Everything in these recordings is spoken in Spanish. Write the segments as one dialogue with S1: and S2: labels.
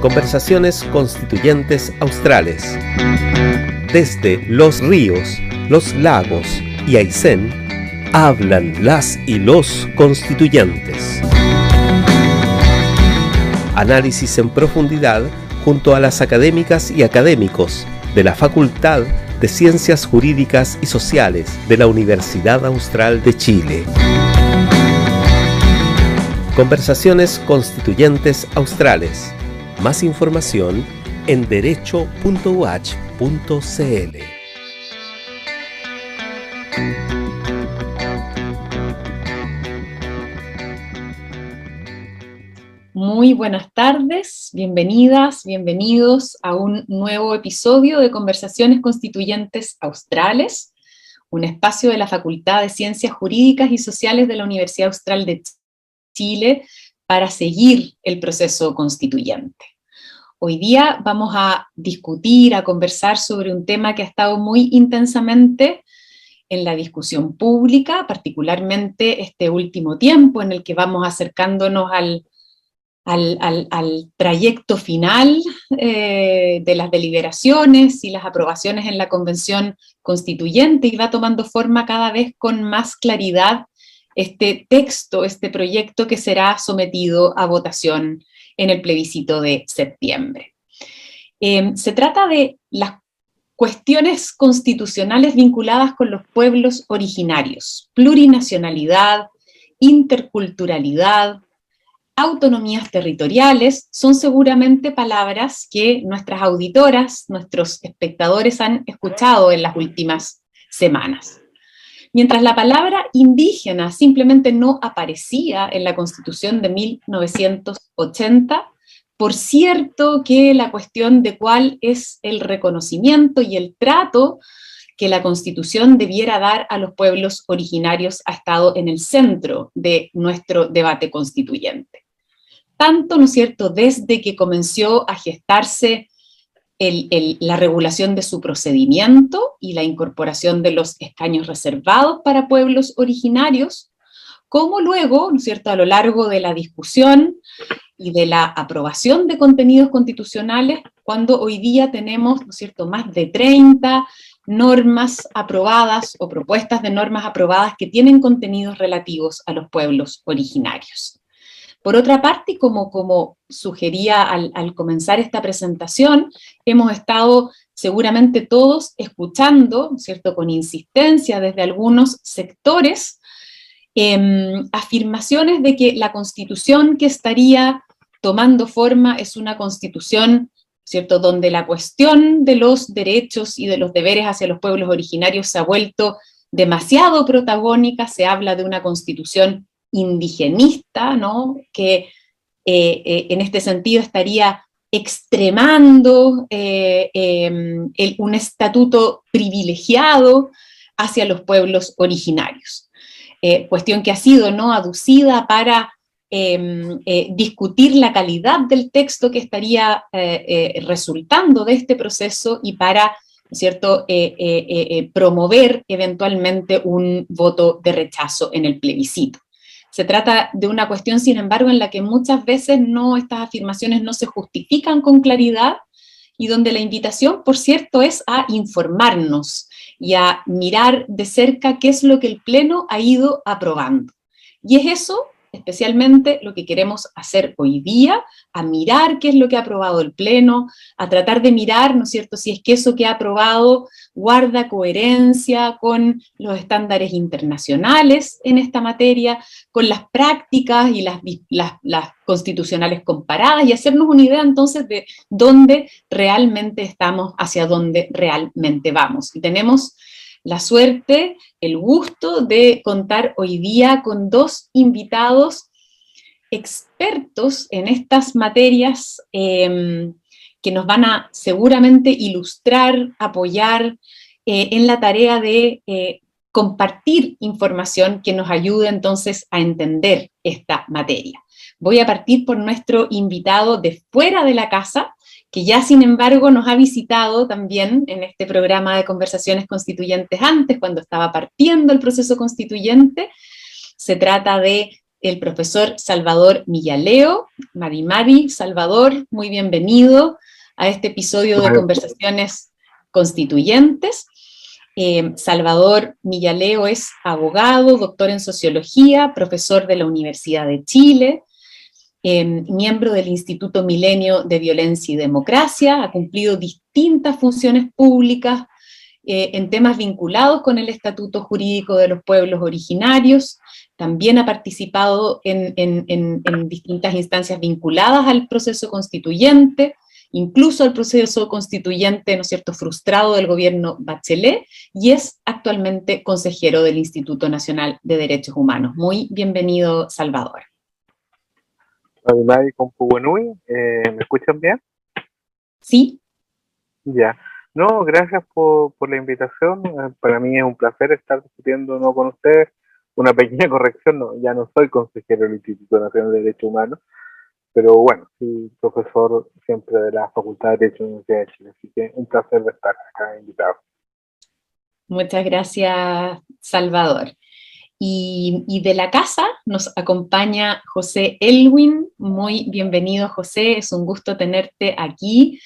S1: Conversaciones Constituyentes Australes. Desde los ríos, los lagos y Aysén, hablan las y los constituyentes. Análisis en profundidad junto a las académicas y académicos de la Facultad de Ciencias Jurídicas y Sociales de la Universidad Austral de Chile. Conversaciones Constituyentes Australes. Más información en derecho.uach.cl.
S2: Muy buenas tardes, bienvenidas, bienvenidos a un nuevo episodio de Conversaciones Constituyentes Australes, un espacio de la Facultad de Ciencias Jurídicas y Sociales de la Universidad Austral de Chile para seguir el proceso constituyente. Hoy día vamos a discutir, a conversar sobre un tema que ha estado muy intensamente en la discusión pública, particularmente este último tiempo en el que vamos acercándonos al, al, trayecto final eh, de las deliberaciones y las aprobaciones en la Convención Constituyente y va tomando forma cada vez con más claridad este texto, este proyecto que será sometido a votación en el plebiscito de septiembre. Em, se trata de las cuestiones constitucionales vinculadas con los pueblos originarios, plurinacionalidad, interculturalidad, autonomías territoriales son seguramente palabras que nuestras auditoras, nuestros espectadores han escuchado en las últimas semanas. Mientras la palabra indígena simplemente no aparecía en la Constitución de 1980, por cierto que la cuestión de cuál es el reconocimiento y el trato que la Constitución debiera dar a los pueblos originarios ha estado en el centro de nuestro debate constituyente tanto, ¿no es cierto?, desde que comenzó a gestarse la regulación de su procedimiento y la incorporación de los escaños reservados para pueblos originarios, como luego, ¿no es cierto?, a lo largo de la discusión y de la aprobación de contenidos constitucionales, cuando hoy día tenemos, ¿no es cierto?, más de 30 normas aprobadas o propuestas de normas aprobadas que tienen contenidos relativos a los pueblos originarios. Por otra parte, como, como sugería al, comenzar esta presentación, hemos estado seguramente todos escuchando, ¿cierto?, con insistencia desde algunos sectores, em, afirmaciones de que la constitución que estaría tomando forma es una constitución, ¿cierto?, donde la cuestión de los derechos y de los deberes hacia los pueblos originarios se ha vuelto demasiado protagónica, se habla de una constitución indigenista, ¿no? que eh, eh, en este sentido estaría extremando eh, em, un estatuto privilegiado hacia los pueblos originarios. cuestión que ha sido ¿no? aducida para em, discutir la calidad del texto que estaría resultando de este proceso y para ¿cierto? promover eventualmente un voto de rechazo en el plebiscito. Se trata de una cuestión, sin embargo, en la que muchas veces no, estas afirmaciones no se justifican con claridad y donde la invitación, por cierto, es a informarnos y a mirar de cerca qué es lo que el Pleno ha ido aprobando. Y es eso especialmente lo que queremos hacer hoy día, a mirar qué es lo que ha aprobado el Pleno, a tratar de mirar, ¿no es cierto?, si es que eso que ha aprobado guarda coherencia con los estándares internacionales en esta materia, con las prácticas y las, las, constitucionales comparadas y hacernos una idea entonces de dónde realmente estamos, hacia dónde realmente vamos. Y tenemos la suerte, el gusto de contar hoy día con dos invitados expertos en estas materias em, que nos van a seguramente ilustrar, apoyar eh, en la tarea de eh, compartir información que nos ayude entonces a entender esta materia. Voy a partir por nuestro invitado de fuera de la casa, que ya sin embargo nos ha visitado también en este programa de conversaciones constituyentes antes, cuando estaba partiendo el proceso constituyente. Se trata de el profesor Salvador Millaleo. Mari Mari, Salvador, muy bienvenido a este episodio de Conversaciones Constituyentes. Eh, Salvador Millaleo es abogado, doctor en sociología, profesor de la Universidad de Chile, eh, miembro del Instituto Milenio de Violencia y Democracia, ha cumplido distintas funciones públicas eh, en temas vinculados con el Estatuto Jurídico de los Pueblos Originarios, también ha participado en, distintas instancias vinculadas al proceso constituyente, incluso al proceso constituyente, ¿no es cierto?, frustrado del gobierno Bachelet, y es actualmente consejero del Instituto Nacional de Derechos Humanos. Muy bienvenido, Salvador.
S3: Eh, ¿Me escuchan bien?
S2: Sí.
S3: Ya. No, gracias por, por la invitación. Eh, para mí es un placer estar discutiendo ¿no? con ustedes una pequeña corrección, no, ya no soy consejero del Instituto Nacional de Derechos Humanos, pero bueno, sí, profesor siempre de la Facultad de Derecho de la Universidad de Chile, así que un placer estar acá invitado.
S2: Muchas gracias, Salvador. Y, de la casa nos acompaña José Elwin. Muy bienvenido, José. Es un gusto tenerte aquí.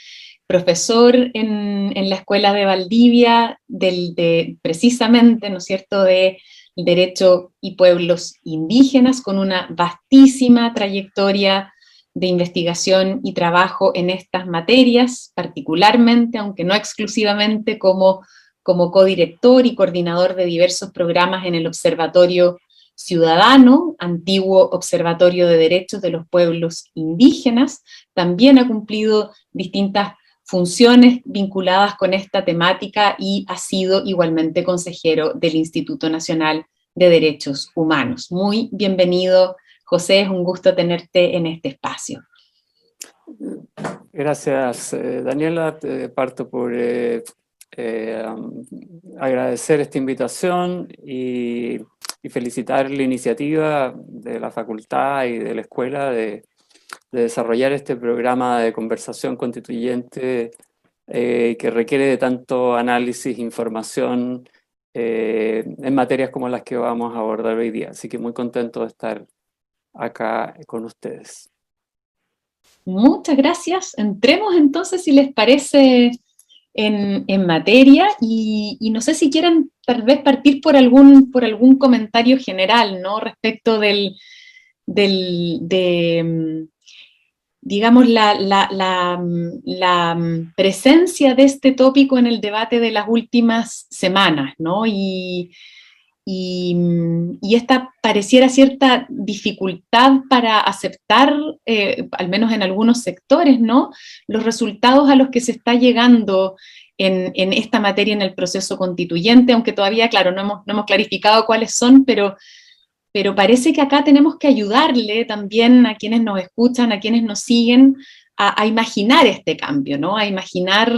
S2: Profesor en, en la Escuela de Valdivia, del, de, precisamente, ¿no es cierto?, de derecho y pueblos indígenas, con una vastísima trayectoria de investigación y trabajo en estas materias, particularmente, aunque no exclusivamente, como, como codirector y coordinador de diversos programas en el Observatorio Ciudadano, antiguo Observatorio de Derechos de los Pueblos Indígenas. También ha cumplido distintas funciones vinculadas con esta temática y ha sido igualmente consejero del Instituto Nacional de Derechos Humanos. Muy bienvenido, José, es un gusto tenerte en este espacio.
S4: Gracias, eh, Daniela. Parto por eh, eh, agradecer esta invitación y, felicitar la iniciativa de la facultad y de la escuela de, de desarrollar este programa de conversación constituyente que requiere de tanto análisis, información eh, en materias como las que vamos a abordar hoy día. Así que muy contento de estar acá con ustedes.
S2: Muchas gracias. Entremos entonces, si les parece, en, materia y, no sé si quieren tal vez partir por algún, por algún comentario general, ¿no? Respecto del, del de, digamos, la, la, mm, presencia de este tópico en el debate de las últimas semanas, ¿no? Y, mm, esta pareciera cierta dificultad para aceptar, eh, al menos en algunos sectores, ¿no? Los resultados a los que se está llegando en, en, esta materia en el proceso constituyente, aunque todavía, claro, no hemos, no hemos clarificado cuáles son, pero pero parece que acá tenemos que ayudarle también a quienes nos escuchan, a quienes nos siguen, a, imaginar este cambio, ¿no? A imaginar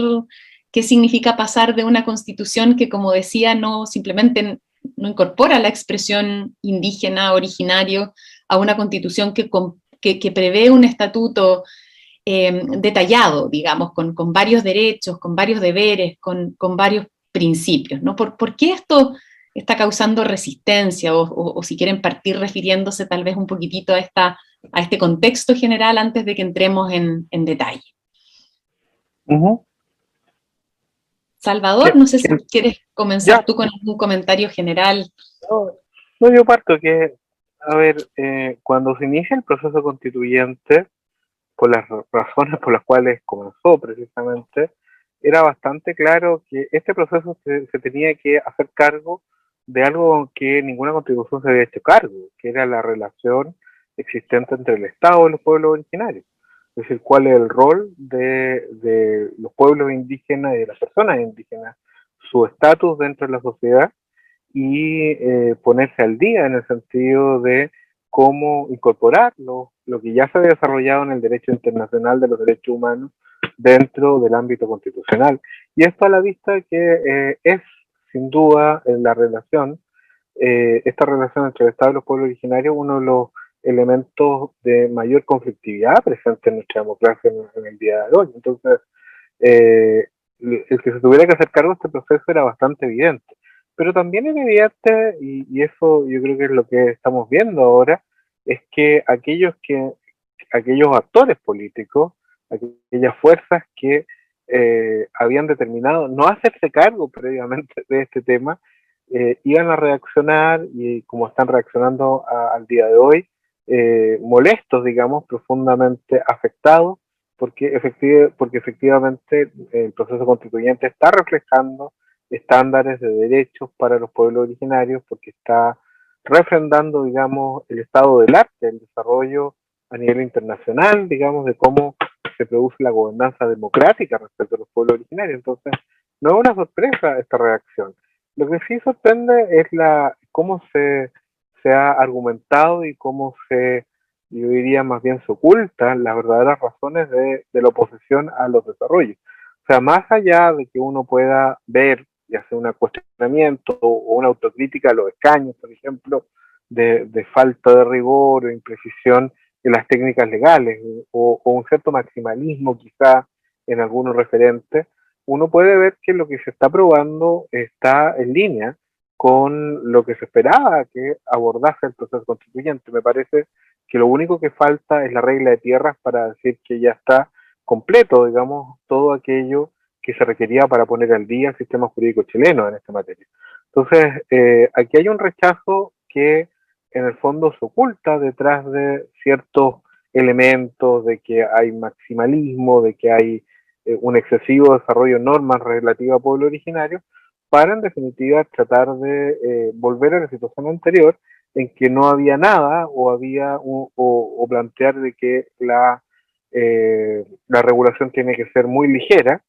S2: qué significa pasar de una constitución que, como decía, no simplemente no incorpora la expresión indígena, originario, a una constitución que, que, prevé un estatuto eh, detallado, digamos, con, con, varios derechos, con varios deberes, con, con varios principios, ¿no? ¿Por, ¿Por, qué esto está causando resistencia o, si quieren partir refiriéndose tal vez un poquitito a, esta, a este contexto general antes de que entremos en, detalle. Salvador, no sé si quieres comenzar tú con algún comentario general.
S3: No, yo parto que, a ver, eh, cuando se inicia el proceso constituyente, por las razones por las cuales comenzó precisamente, era bastante claro que este proceso se tenía que hacer cargo de algo que ninguna constitución se había hecho cargo, que era la relación existente entre el Estado y los pueblos originarios. Es decir, cuál es el rol de, los pueblos indígenas y de las personas indígenas, su estatus dentro de la sociedad y eh, ponerse al día en el sentido de cómo incorporar lo, que ya se ha desarrollado en el derecho internacional de los derechos humanos dentro del ámbito constitucional. Y esto a la vista que eh, es sin duda, en la relación, eh, esta relación entre el Estado y los pueblos originarios, uno de los elementos de mayor conflictividad presente en nuestra democracia en, el día de hoy. Entonces, eh, el que se tuviera que hacer cargo de este proceso era bastante evidente. Pero también es evidente, y, y, eso yo creo que es lo que estamos viendo ahora, es que aquellos que aquellos actores políticos, aquellas fuerzas que eh, habían determinado no hacerse cargo previamente de este tema, eh, iban a reaccionar y como están reaccionando al día de hoy, eh, molestos, digamos, profundamente afectados, porque, porque efectivamente el proceso constituyente está reflejando estándares de derechos para los pueblos originarios, porque está refrendando, digamos, el estado del arte, el desarrollo a nivel internacional, digamos, de cómo se produce la gobernanza democrática respecto a los pueblos originarios. Entonces, no es una sorpresa esta reacción. Lo que sí sorprende es la cómo se, se ha argumentado y cómo se, yo diría más bien se ocultan las verdaderas razones de, de la oposición a los desarrollos. O sea, más allá de que uno pueda ver y hacer un cuestionamiento o una autocrítica a los escaños, por ejemplo, de, de falta de rigor o imprecisión en las técnicas legales o, un cierto maximalismo quizá en algunos referentes, uno puede ver que lo que se está probando está en línea con lo que se esperaba que abordase el proceso constituyente. Me parece que lo único que falta es la regla de tierras para decir que ya está completo, digamos, todo aquello que se requería para poner al día el sistema jurídico chileno en esta materia. Entonces, eh, aquí hay un rechazo que en el fondo se oculta detrás de ciertos elementos de que hay maximalismo, de que hay eh, un excesivo desarrollo de normas relativas a pueblo originario, para en definitiva tratar de eh, volver a la situación anterior en que no había nada o había o, plantear de que la, eh, la regulación tiene que ser muy ligera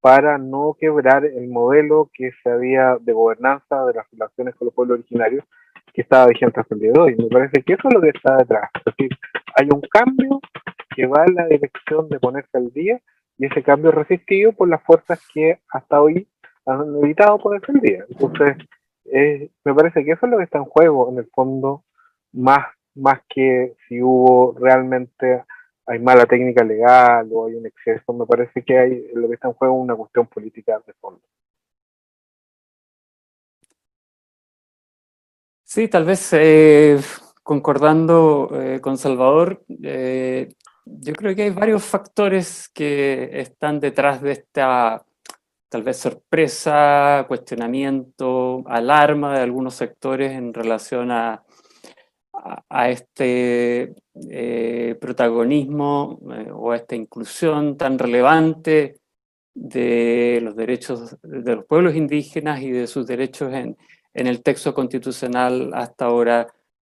S3: para no quebrar el modelo que se había de gobernanza de las relaciones con los pueblos originarios que estaba vigente hasta el día de hoy. Me parece que eso es lo que está detrás. Es decir, hay un cambio que va en la dirección de ponerse al día y ese cambio es resistido por las fuerzas que hasta hoy evitado ponerse al día. Entonces, me parece que eso es lo que está en juego en el fondo, más, más que si hubo realmente hay mala técnica legal o hay un exceso, me parece que hay lo que está en juego una cuestión política de fondo.
S4: Sí, tal vez eh, concordando eh, con Salvador, eh, yo creo que hay varios factores que están detrás de esta tal vez sorpresa, cuestionamiento, alarma de algunos sectores en relación a, a, este protagonismo o a esta inclusión tan relevante de los derechos de los pueblos indígenas y de sus derechos en, en el texto constitucional hasta ahora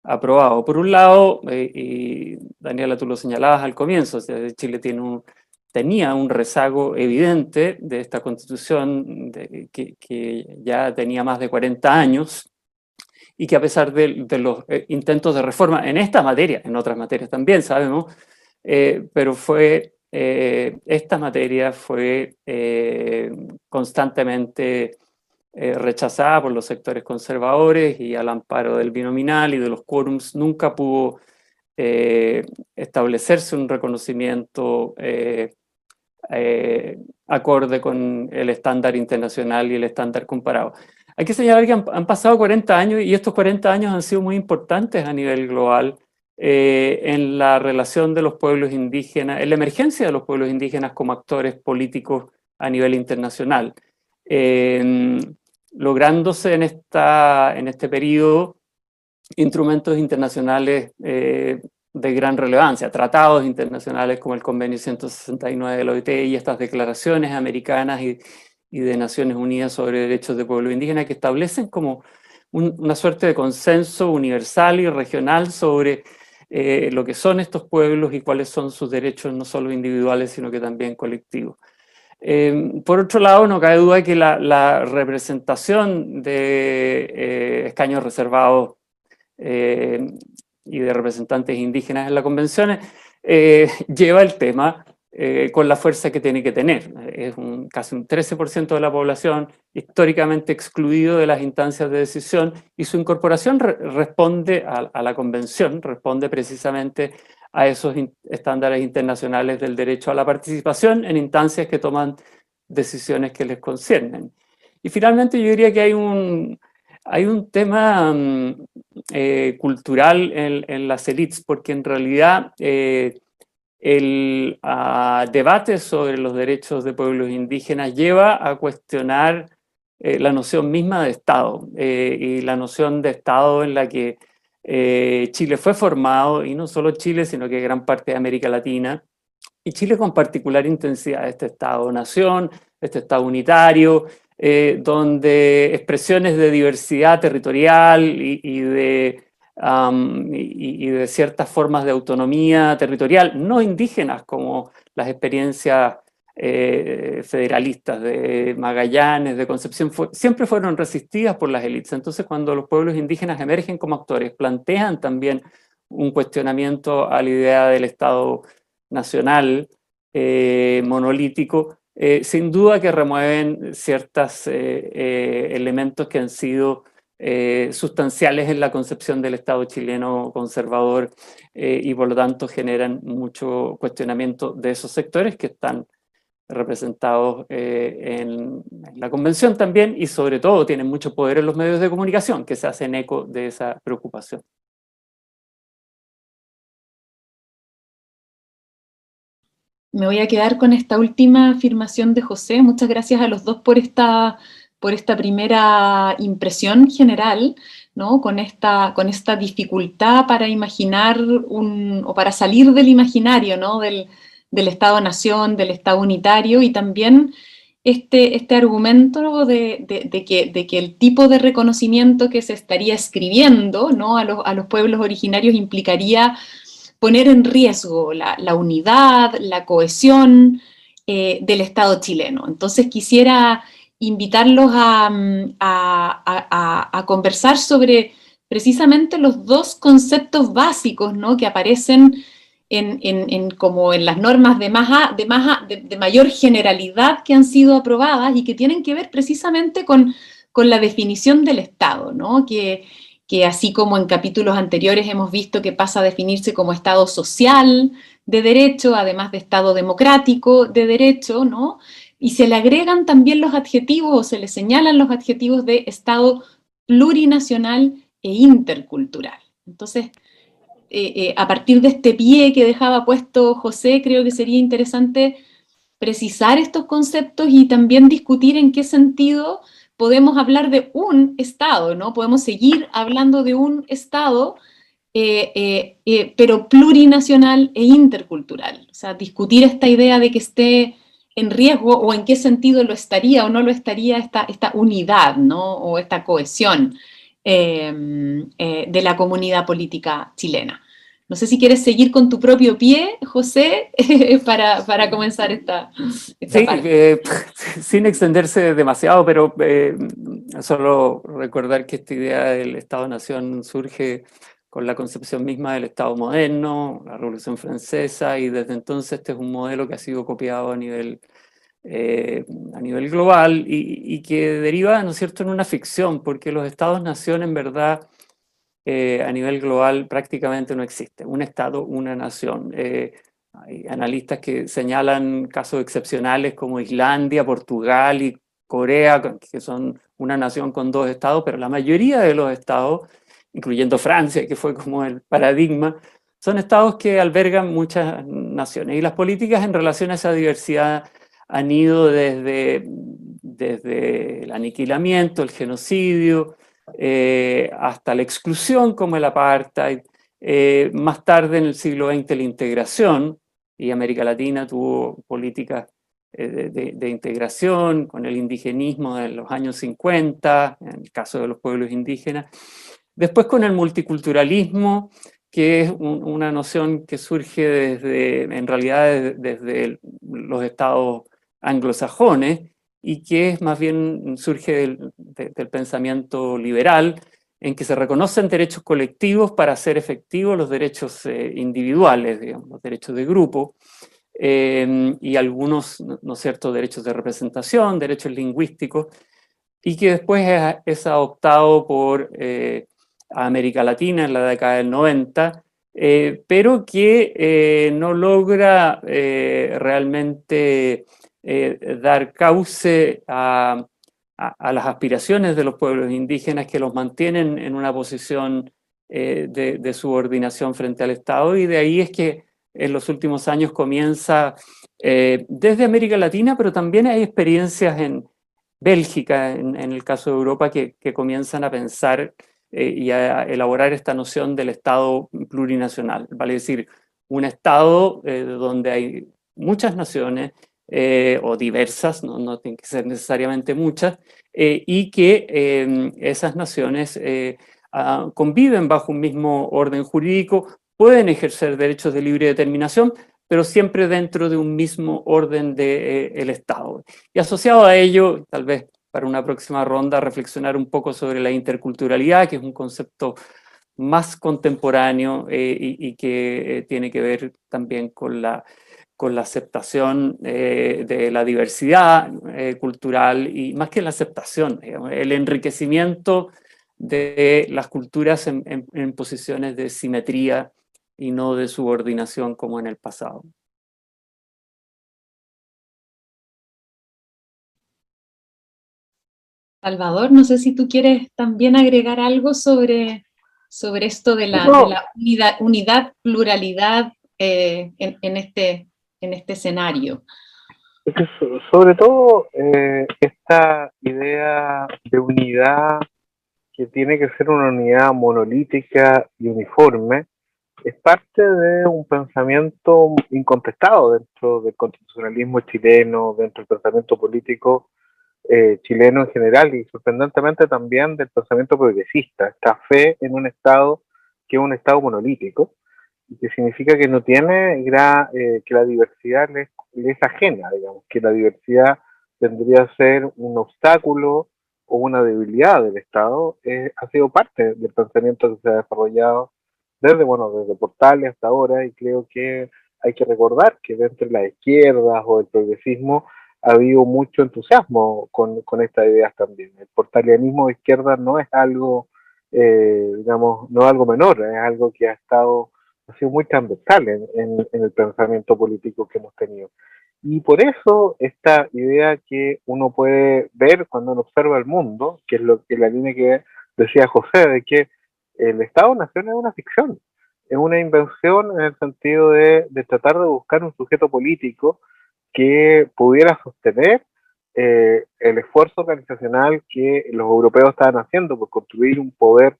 S4: aprobado. Por un lado, eh, y Daniela, tú lo señalabas al comienzo, Chile tiene un, tenía un rezago evidente de esta constitución que, ya tenía más de 40 años y que a pesar de, los eh, intentos de reforma en esta materia, en otras materias también sabemos, eh, pero fue, esta materia fue constantemente eh, rechazada por los sectores conservadores y al amparo del binominal y de los quórums, nunca pudo eh, establecerse un reconocimiento eh, acorde con el estándar internacional y el estándar comparado. Hay que señalar que han, pasado 40 años y estos 40 años han sido muy importantes a nivel global en la relación de los pueblos indígenas, en la emergencia de los pueblos indígenas como actores políticos a nivel internacional lográndose en, esta, en este periodo instrumentos internacionales eh, de gran relevancia, tratados internacionales como el Convenio 169 de la OIT y estas declaraciones americanas y, de Naciones Unidas sobre derechos de pueblo indígena que establecen como una suerte de consenso universal y regional sobre eh, lo que son estos pueblos y cuáles son sus derechos no solo individuales sino que también colectivos. Em, por otro lado, no cabe duda que la, representación de eh, escaños reservados eh, y de representantes indígenas en la convención eh, lleva el tema con la fuerza que tiene que tener. Es casi un 13% de la población históricamente excluido de las instancias de decisión y su incorporación responde a, a la convención, responde precisamente a esos estándares internacionales del derecho a la participación en instancias que toman decisiones que les conciernen. Y finalmente yo diría que hay un, hay un tema mm, cultural en, las élites, porque en realidad el ah, debate sobre los derechos de pueblos indígenas lleva a cuestionar eh, la noción misma de Estado eh, y la noción de Estado en la que eh, Chile fue formado, y no solo Chile, sino que gran parte de América Latina, y Chile con particular intensidad, este Estado-nación, este Estado unitario, donde expresiones de diversidad territorial y de y, de ciertas formas de autonomía territorial no indígenas, como las experiencias eh, federalistas de Magallanes, de Concepción, siempre fueron resistidas por las élites. Entonces, cuando los pueblos indígenas emergen como actores, plantean también un cuestionamiento a la idea del Estado nacional eh, monolítico, eh, sin duda que remueven ciertos elementos que han sido eh, sustanciales en la concepción del Estado chileno conservador eh, y por lo tanto generan mucho cuestionamiento de esos sectores que están representados eh, en, la convención también y sobre todo tienen mucho poder en los medios de comunicación que se hacen eco de esa preocupación.
S2: Me voy a quedar con esta última afirmación de José. Muchas gracias a los dos por esta por esta primera impresión general, ¿no? con, esta, con esta dificultad para imaginar un, o para salir del imaginario ¿no? del, Estado-nación, del Estado unitario y también este, este argumento de, que, de, que, el tipo de reconocimiento que se estaría escribiendo ¿no? a, los, a los pueblos originarios implicaría poner en riesgo la, unidad, la cohesión eh, del Estado chileno. Entonces quisiera invitarlos mm, a, conversar sobre precisamente los dos conceptos básicos ¿no? que aparecen en, como en las normas de, más, de, mayor generalidad que han sido aprobadas y que tienen que ver precisamente con, con la definición del Estado, ¿no? que, que así como en capítulos anteriores hemos visto que pasa a definirse como Estado social de derecho, además de Estado democrático de derecho, ¿no? y se le agregan también los adjetivos o se le señalan los adjetivos de Estado plurinacional e intercultural. Entonces, eh, eh, a partir de este pie que dejaba puesto José, creo que sería interesante precisar estos conceptos y también discutir en qué sentido podemos hablar de un Estado, ¿no? Podemos seguir hablando de un Estado, eh, pero plurinacional e intercultural. O sea, discutir esta idea de que esté en riesgo o en qué sentido lo estaría o no lo estaría esta, esta unidad ¿no? o esta cohesión eh, de la comunidad política chilena. No sé si quieres seguir con tu propio pie, José, para, comenzar esta,
S4: sí, eh, sin extenderse demasiado, pero eh, solo recordar que esta idea del Estado-Nación surge con la concepción misma del Estado moderno, la Revolución Francesa, y desde entonces este es un modelo que ha sido copiado a nivel, eh, a nivel global y, que deriva, ¿no es cierto?, en una ficción, porque los Estados-nación en verdad eh, a nivel global prácticamente no existe. Un Estado, una nación. Eh, hay analistas que señalan casos excepcionales como Islandia, Portugal y Corea, que son una nación con dos estados, pero la mayoría de los estados incluyendo Francia, que fue como el paradigma, son estados que albergan muchas naciones. Y las políticas en relación a esa diversidad han ido desde, desde el aniquilamiento, el genocidio, eh, hasta la exclusión como el apartheid, eh, más tarde en el siglo XX la integración, y América Latina tuvo políticas eh, de, integración con el indigenismo de los años 50, en el caso de los pueblos indígenas, Después con el multiculturalismo, que es una noción que surge desde, en realidad desde, los estados anglosajones y que es más bien surge del, pensamiento liberal, en que se reconocen derechos colectivos para hacer efectivos los derechos eh, individuales, digamos, los derechos de grupo, em, y algunos, ¿no derechos de representación, derechos lingüísticos, y que después es, adoptado por eh, América Latina en la década del 90, eh, pero que no logra eh, dar cauce a, las aspiraciones de los pueblos indígenas que los mantienen en una posición eh, de, subordinación frente al Estado. Y de ahí es que en los últimos años comienza eh, desde América Latina, pero también hay experiencias en Bélgica, en, el caso de Europa, que, comienzan a pensar eh, y a elaborar esta noción del Estado plurinacional, vale decir, un Estado donde hay muchas naciones o diversas, no, no tienen que ser necesariamente muchas, y que em, esas naciones Ah, conviven bajo un mismo orden jurídico, pueden ejercer derechos de libre determinación, pero siempre dentro de un mismo orden del de, eh, Estado. Y asociado a ello, tal vez para una próxima ronda, reflexionar un poco sobre la interculturalidad, que es un concepto más contemporáneo eh, y, que eh, tiene que ver también con la, con la aceptación de la diversidad cultural y más que la aceptación, el enriquecimiento de las culturas en, posiciones de simetría y no de subordinación como en el pasado.
S2: Salvador, no sé si tú quieres también agregar algo sobre, sobre esto de la, unidad, pluralidad eh, en, este, en este escenario.
S3: Sobre todo eh, esta idea de unidad que tiene que ser una unidad monolítica y uniforme, es parte de un pensamiento incontestado dentro del constitucionalismo chileno, dentro del pensamiento político eh, chileno en general y sorprendentemente también del pensamiento progresista, esta fe en un Estado que es un Estado monolítico que significa que no tiene eh, que la diversidad le, le, es ajena, digamos, que la diversidad tendría que ser un obstáculo o una debilidad del Estado eh, ha sido parte del pensamiento que se ha desarrollado desde, bueno, desde Portales hasta ahora y creo que hay que recordar que dentro de las izquierdas o del progresismo ha habido mucho entusiasmo con, con estas ideas también. El portalianismo de izquierda no es algo, eh, digamos, no es algo menor, es algo que ha estado, ha sido muy transversal en, en el pensamiento político que hemos tenido. Y por eso esta idea que uno puede ver cuando uno observa el mundo, que es lo que la línea que decía José, de que el Estado-Nación es una ficción, es una invención en el sentido de, tratar de buscar un sujeto político que pudiera sostener eh, el esfuerzo organizacional que los europeos estaban haciendo por construir un poder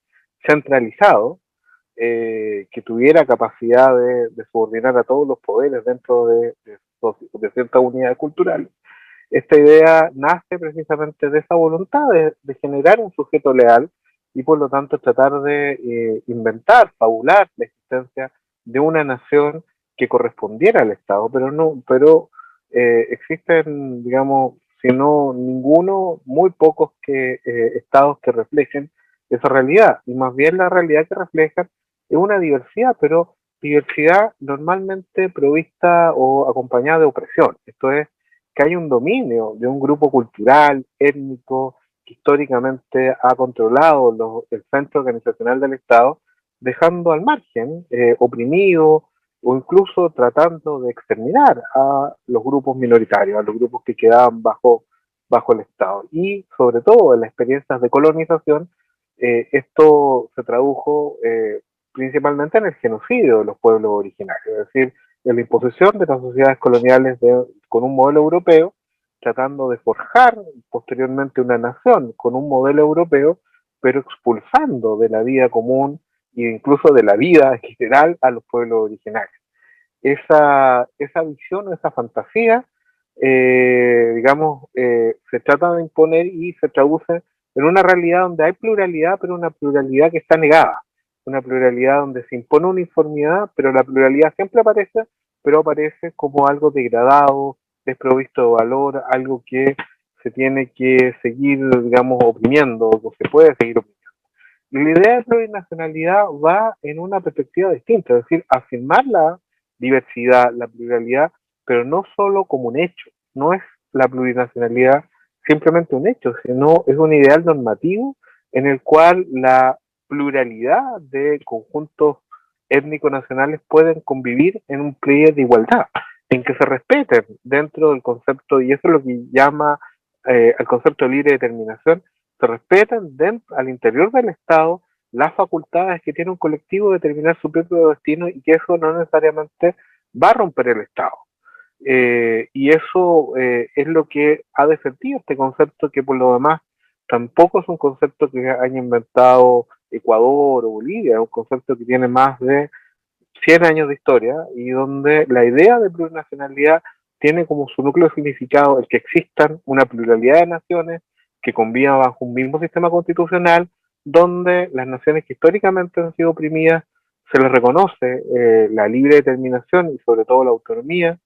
S3: centralizado eh, que tuviera capacidad de, subordinar a todos los poderes dentro de, de de ciertas unidades culturales. Esta idea nace precisamente de esa voluntad de, generar un sujeto leal y por lo tanto tratar de eh, inventar, fabular la existencia de una nación que correspondiera al Estado, pero no, pero eh, existen, digamos, si no ninguno, muy pocos que, eh, estados que reflejen esa realidad, y más bien la realidad que reflejan es una diversidad, pero diversidad normalmente provista o acompañada de opresión. Esto es que hay un dominio de un grupo cultural, étnico, que históricamente ha controlado el centro organizacional del Estado, dejando al margen, eh, oprimido o incluso tratando de exterminar a los grupos minoritarios, a los grupos que quedaban bajo, bajo el Estado. Y sobre todo en las experiencias de colonización, eh, esto se tradujo eh, principalmente en el genocidio de los pueblos originarios, es decir, en la imposición de las sociedades coloniales con un modelo europeo, tratando de forjar posteriormente una nación con un modelo europeo, pero expulsando de la vida común e incluso de la vida general a los pueblos originarios. Esa, esa visión, esa fantasía, eh, digamos, eh, se trata de imponer y se traduce en una realidad donde hay pluralidad, pero una pluralidad que está negada una pluralidad donde se impone uniformidad, pero la pluralidad siempre aparece, pero aparece como algo degradado, desprovisto de valor, algo que se tiene que seguir, digamos, oprimiendo, o se puede seguir oprimiendo. La idea de plurinacionalidad va en una perspectiva distinta, es decir, afirmar la diversidad, la pluralidad, pero no solo como un hecho, no es la plurinacionalidad simplemente un hecho, sino es un ideal normativo en el cual la pluralidad de conjuntos étnico-nacionales pueden convivir en un pliegue de igualdad, en que se respeten dentro del concepto, y eso es lo que llama eh, el concepto de libre determinación, se respetan dentro, al interior del Estado las facultades que tiene un colectivo de determinar su propio destino y que eso no necesariamente va a romper el Estado. Eh, y eso eh, es lo que ha defendido este concepto que por lo demás tampoco es un concepto que haya inventado Ecuador o Bolivia, es un concepto que tiene más de 100 años de historia y donde la idea de plurinacionalidad tiene como su núcleo de significado el que existan una pluralidad de naciones que convivan bajo un mismo sistema constitucional, donde las naciones que históricamente han sido oprimidas se les reconoce eh, la libre determinación y sobre todo la autonomía,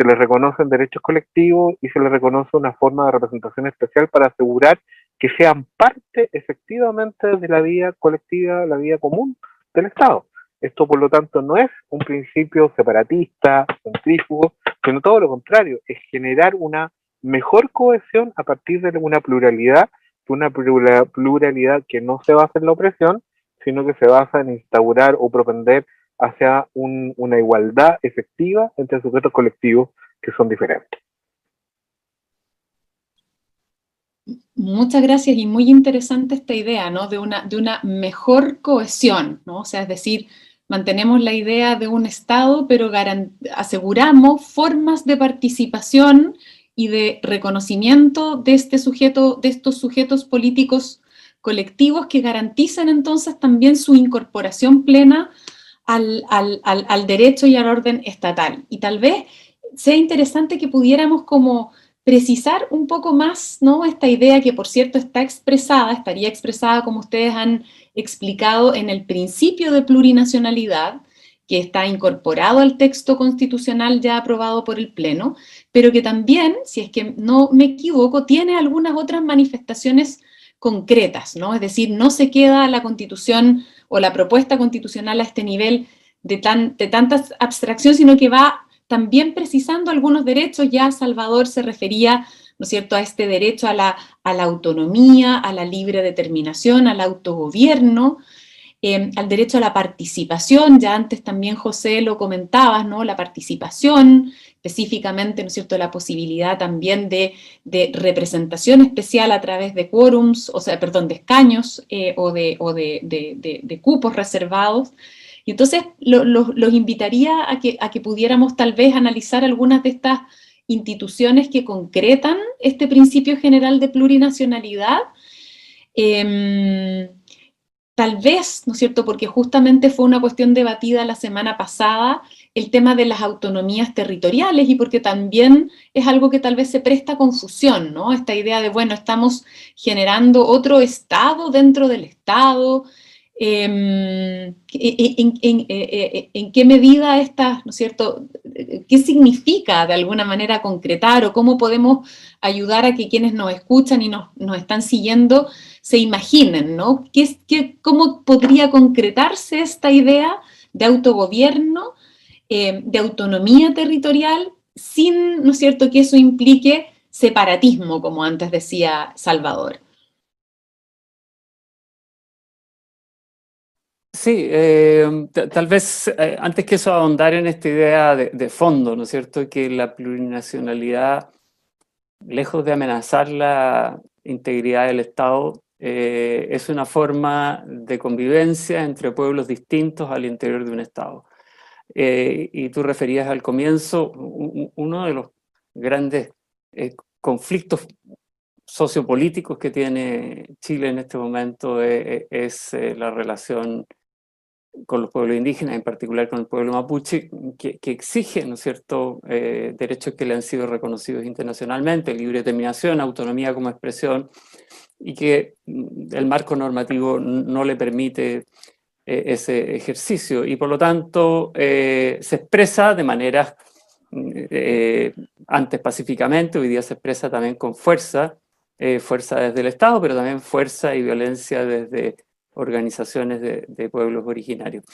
S3: se les reconocen derechos colectivos y se les reconoce una forma de representación especial para asegurar que sean parte efectivamente de la vida colectiva, la vida común del Estado. Esto, por lo tanto, no es un principio separatista, centrífugo, sino todo lo contrario, es generar una mejor cohesión a partir de una pluralidad, una pluralidad que no se basa en la opresión, sino que se basa en instaurar o propender hacia una igualdad efectiva entre sujetos colectivos que son diferentes.
S2: Muchas gracias y muy interesante esta idea, ¿no? De una, de una mejor cohesión, ¿no? O sea, es decir, mantenemos la idea de un Estado, pero aseguramos formas de participación y de reconocimiento de, este sujeto, de estos sujetos políticos colectivos que garantizan entonces también su incorporación plena al, derecho y al orden estatal. Y tal vez sea interesante que pudiéramos como precisar un poco más ¿no? esta idea que por cierto está expresada, estaría expresada como ustedes han explicado en el principio de plurinacionalidad, que está incorporado al texto constitucional ya aprobado por el Pleno, pero que también, si es que no me equivoco, tiene algunas otras manifestaciones concretas, ¿no? Es decir, no se queda la constitución o la propuesta constitucional a este nivel de, tan, de tanta abstracción, sino que va también precisando algunos derechos. Ya Salvador se refería, ¿no es cierto?, a este derecho a la, a la autonomía, a la libre determinación, al autogobierno, eh, al derecho a la participación, ya antes también José lo comentabas, ¿no? La participación, específicamente, ¿no es cierto?, la posibilidad también de, representación especial a través de quórums, o sea, perdón, de escaños eh, o, de, cupos reservados. Y entonces los invitaría a que, a que pudiéramos tal vez analizar algunas de estas instituciones que concretan este principio general de plurinacionalidad. Em, tal vez, ¿no es cierto?, porque justamente fue una cuestión debatida la semana pasada, el tema de las autonomías territoriales y porque también es algo que tal vez se presta confusión, ¿no? Esta idea de, bueno, estamos generando otro Estado dentro del Estado, em, en, qué medida esta, ¿no es cierto?, qué significa de alguna manera concretar o cómo podemos ayudar a que quienes nos escuchan y nos, están siguiendo se imaginen, ¿no? ¿Qué, qué, ¿Cómo podría concretarse esta idea de autogobierno eh, de autonomía territorial sin, ¿no es cierto?, que eso implique separatismo, como antes decía Salvador.
S4: Sí, eh, tal vez eh, antes que eso ahondar en esta idea de, fondo, ¿no es cierto?, que la plurinacionalidad, lejos de amenazar la integridad del Estado, es una forma de convivencia entre pueblos distintos al interior de un Estado. Eh, y tú referías al comienzo, uno de los grandes eh, conflictos sociopolíticos que tiene Chile en este momento eh, es, la relación con los pueblos indígenas, en particular con el pueblo mapuche, que, que exige ¿no es cierto? derechos que le han sido reconocidos internacionalmente, libre determinación, autonomía como expresión, y que mm, el marco normativo no le permite eh, ese ejercicio y por lo tanto eh, se expresa de manera eh, antes pacíficamente, hoy día se expresa también con fuerza, fuerza desde el Estado, pero también fuerza y violencia desde organizaciones de, pueblos originarios.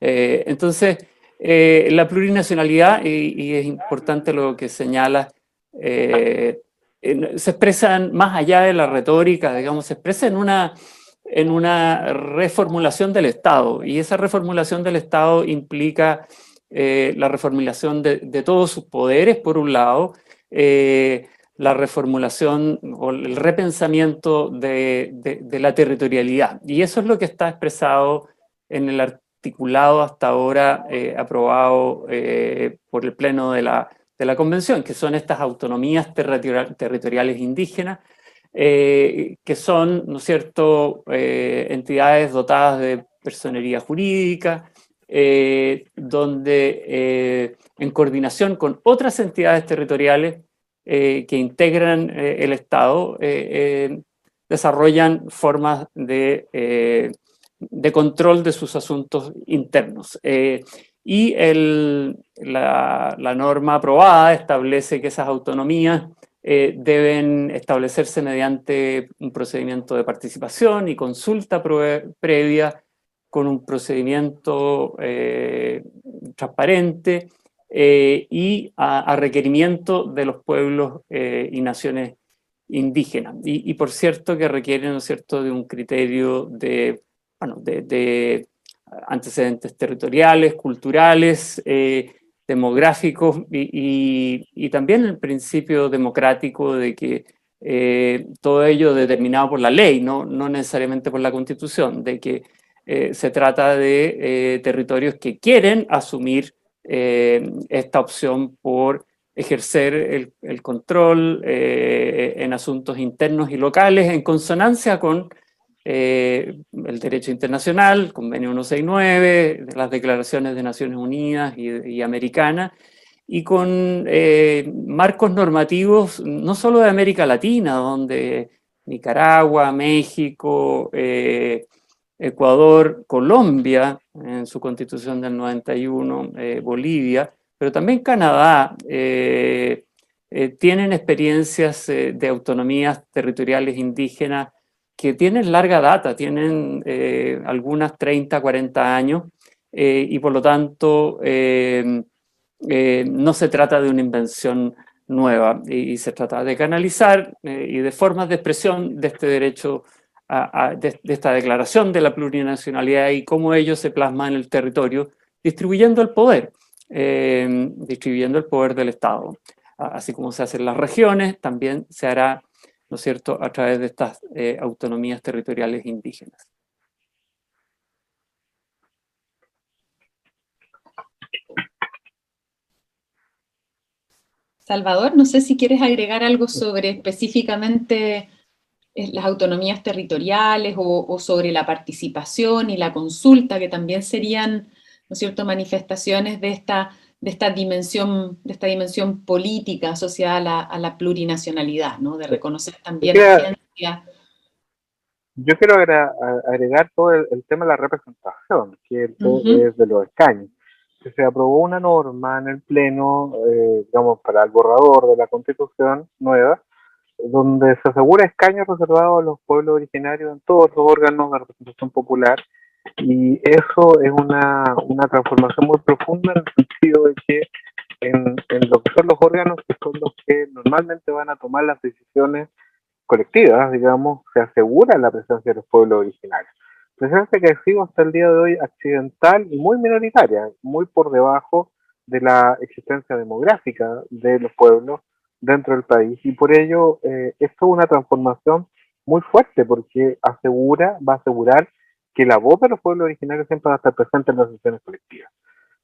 S4: entonces, la plurinacionalidad, y, es importante lo que señala, se expresa más allá de la retórica, digamos, se expresa en una en una reformulación del Estado. Y esa reformulación del Estado implica eh, la reformulación de, todos sus poderes, por un lado, eh, la reformulación o el repensamiento de, la territorialidad. Y eso es lo que está expresado en el articulado hasta ahora eh, aprobado por el Pleno de la, Convención, que son estas autonomías territoriales indígenas, eh, que son, ¿no es cierto?, entidades dotadas de personería jurídica, donde en coordinación con otras entidades territoriales eh, que integran eh, el Estado eh, desarrollan formas de, de, control de sus asuntos internos. y la, norma aprobada establece que esas autonomías deben establecerse mediante un procedimiento de participación y consulta previa con un procedimiento transparente eh, y a, requerimiento de los pueblos eh, y naciones indígenas. Y, por cierto que requieren ¿no cierto? de un criterio de, bueno, de, antecedentes territoriales, culturales, eh, demográficos y, también el principio democrático de que todo ello determinado por la ley, no, no necesariamente por la constitución, de que se trata de territorios que quieren asumir eh, esta opción por ejercer el, control eh, en asuntos internos y locales en consonancia con eh, el derecho internacional, convenio 169, las declaraciones de Naciones Unidas y, y americanas, y con marcos normativos no solo de América Latina, donde Nicaragua, México, Ecuador, Colombia, en su constitución del 91, eh, Bolivia, pero también Canadá, eh, eh, tienen experiencias de autonomías territoriales indígenas que tienen larga data, tienen algunas 30, 40 años, y por lo tanto no se trata de una invención nueva, y se trata de canalizar y de formas de expresión de este derecho de, esta declaración de la plurinacionalidad y cómo ello se plasma en el territorio, distribuyendo el poder, eh, distribuyendo el poder del Estado. Así como se hace en las regiones, también se hará, ¿no es cierto?, a través de estas eh, autonomías territoriales indígenas.
S2: Salvador, no sé si quieres agregar algo sobre específicamente las autonomías territoriales o, sobre la participación y la consulta, que también serían, ¿no es cierto?, manifestaciones de esta, de esta, dimensión, de esta dimensión política asociada a la, plurinacionalidad, ¿no?, de reconocer también la ciencia.
S3: Yo quiero agregar todo el, tema de la representación, que es de los escaños. se aprobó una norma en el Pleno, eh, digamos, para el borrador de la Constitución nueva, donde se asegura escaños reservados a los pueblos originarios en todos los órganos de representación popular y eso es una, una transformación muy profunda en el sentido de que en, en, lo que son los órganos que son los que normalmente van a tomar las decisiones colectivas, digamos, se asegura la presencia de los pueblos originarios. Presencia que ha sido hasta el día de hoy accidental y muy minoritaria, muy por debajo de la existencia demográfica de los pueblos dentro del país y por ello eh, esto es una transformación muy fuerte porque asegura, va a asegurar que la voz de los pueblos originarios siempre va a estar presente en las decisiones colectivas.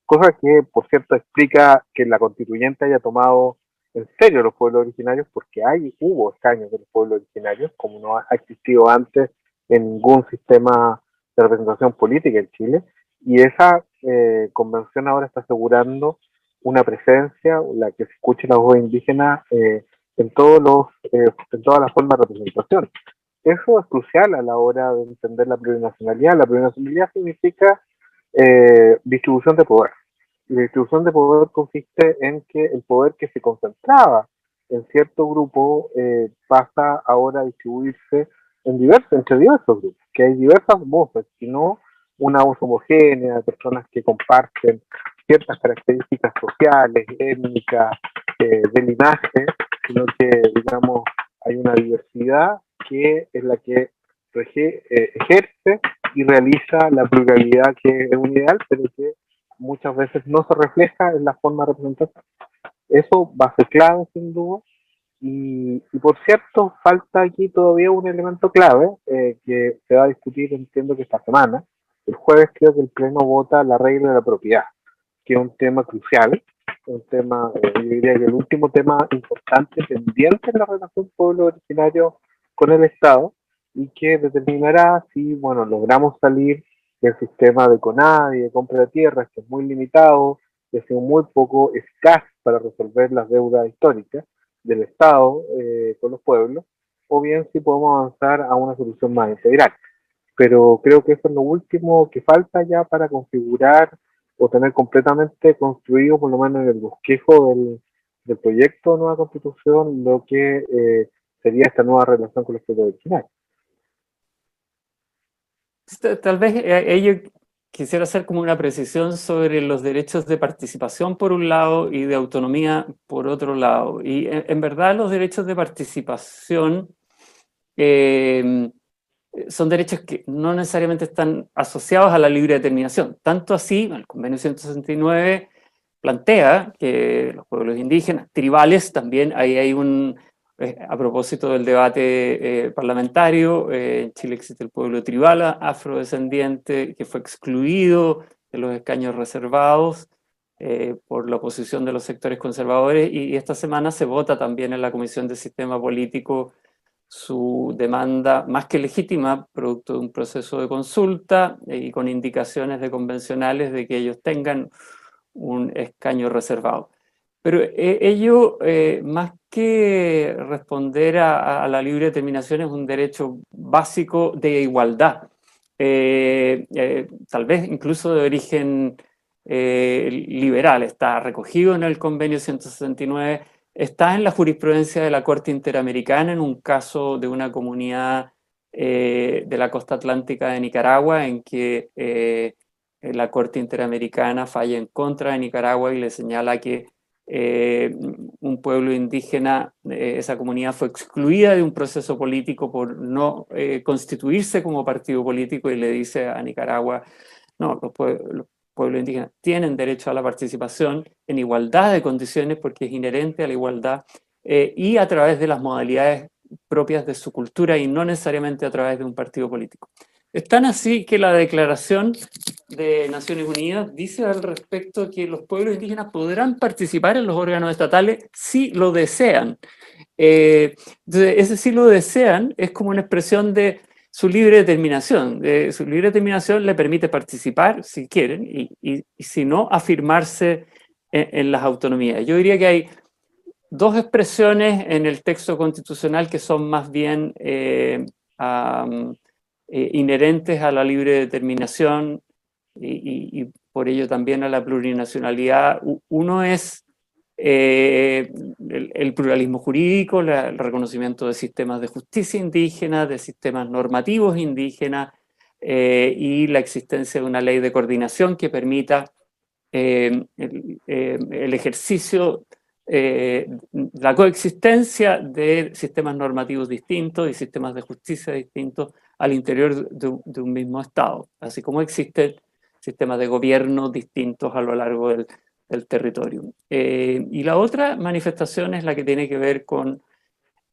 S3: Cosa que, por cierto, explica que la constituyente haya tomado en serio los pueblos originarios porque hay, hubo escaños de los pueblos originarios, como no ha existido antes en ningún sistema de representación política en Chile, y esa eh, convención ahora está asegurando una presencia, la que se escuche la voz indígena eh, en, todos los, eh, en todas las formas de representación. Eso es crucial a la hora de entender la plurinacionalidad. La plurinacionalidad significa eh, distribución de poder. La distribución de poder consiste en que el poder que se concentraba en cierto grupo pasa ahora a distribuirse en diversos, entre diversos grupos, que hay diversas voces, sino una voz homogénea, personas que comparten ciertas características sociales, étnicas, eh, del linaje, sino que, digamos, hay una diversidad que es la que eh, ejerce y realiza la pluralidad que es un ideal, pero que muchas veces no se refleja en la forma de representación. Eso va a ser clave, sin duda, Y, por cierto, falta aquí todavía un elemento clave eh, que se va a discutir, entiendo que esta semana. El jueves creo que el Pleno vota la regla de la propiedad, que es un tema crucial, un tema, eh, yo diría que el último tema importante pendiente en la relación pueblo originario con el Estado y que determinará si, bueno, logramos salir del sistema de CONAD y de compra de tierras, que es muy limitado, que es muy poco escaso para resolver las deudas históricas del Estado eh, con los pueblos, o bien si podemos avanzar a una solución más integral. Pero creo que eso es lo último que falta ya para configurar o tener completamente construido, por lo menos en el bosquejo del, del proyecto de nueva constitución, lo que eh, sería esta nueva relación con los pueblos originarios.
S4: Tal vez eh, ello quisiera hacer como una precisión sobre los derechos de participación por un lado y de autonomía por otro lado. Y en, verdad los derechos de participación em, son derechos que no necesariamente están asociados a la libre determinación. Tanto así, el convenio 169 plantea que los pueblos indígenas, tribales, también ahí hay un, eh, a propósito del debate eh, parlamentario, eh, en Chile existe el pueblo tribal afrodescendiente que fue excluido de los escaños reservados por la oposición de los sectores conservadores y, esta semana se vota también en la Comisión de Sistema Político su demanda más que legítima, producto de un proceso de consulta y con indicaciones de convencionales de que ellos tengan un escaño reservado. Pero ello, más que responder a, la libre determinación es un derecho básico de igualdad, eh, eh, tal vez incluso de origen eh, liberal, está recogido en el convenio 169, está en la jurisprudencia de la Corte Interamericana en un caso de una comunidad de la costa atlántica de Nicaragua en que la Corte Interamericana falla en contra de Nicaragua y le señala que eh, un pueblo indígena, eh, esa comunidad fue excluida de un proceso político por no eh, constituirse como partido político y le dice a Nicaragua, no, los, pueblos indígenas tienen derecho a la participación en igualdad de condiciones porque es inherente a la igualdad y a través de las modalidades propias de su cultura y no necesariamente a través de un partido político. Es tan así que la declaración de Naciones Unidas dice al respecto que los pueblos indígenas podrán participar en los órganos estatales si lo desean. Eh, ese si lo desean es como una expresión de su libre determinación. su libre determinación le permite participar si quieren y, si no, afirmarse en, las autonomías. Yo diría que hay dos expresiones en el texto constitucional que son más bien eh, eh, inherentes a la libre determinación y, por ello también a la plurinacionalidad. Uno es eh, el, pluralismo jurídico, el reconocimiento de sistemas de justicia indígena, de sistemas normativos indígenas eh, y la existencia de una ley de coordinación que permita el, el, ejercicio la coexistencia de sistemas normativos distintos y sistemas de justicia distintos al interior de, un mismo Estado, así como existen sistemas de gobierno distintos a lo largo del, territorio. Eh, y la otra manifestación es la que tiene que ver con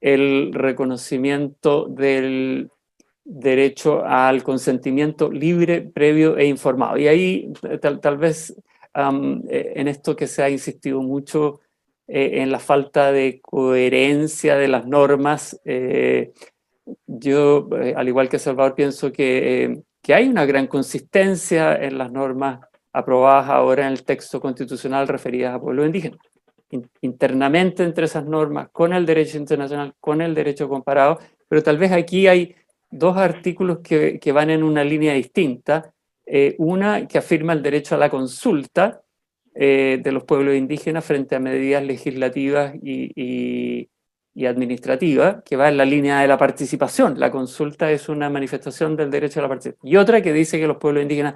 S4: el reconocimiento del derecho al consentimiento libre, previo e informado. Y ahí tal, vez eh, en esto que se ha insistido mucho eh, en la falta de coherencia de las normas, yo, eh, al igual que Salvador, pienso que, eh, que, hay una gran consistencia en las normas aprobadas ahora en el texto constitucional referidas a pueblos indígenas. internamente entre esas normas, con el derecho internacional, con el derecho comparado, pero tal vez aquí hay dos artículos que, que van en una línea distinta. Eh, una que afirma el derecho a la consulta de los pueblos indígenas frente a medidas legislativas y y administrativa, que va en la línea de la participación. La consulta es una manifestación del derecho a la participación. Y otra que dice que los pueblos indígenas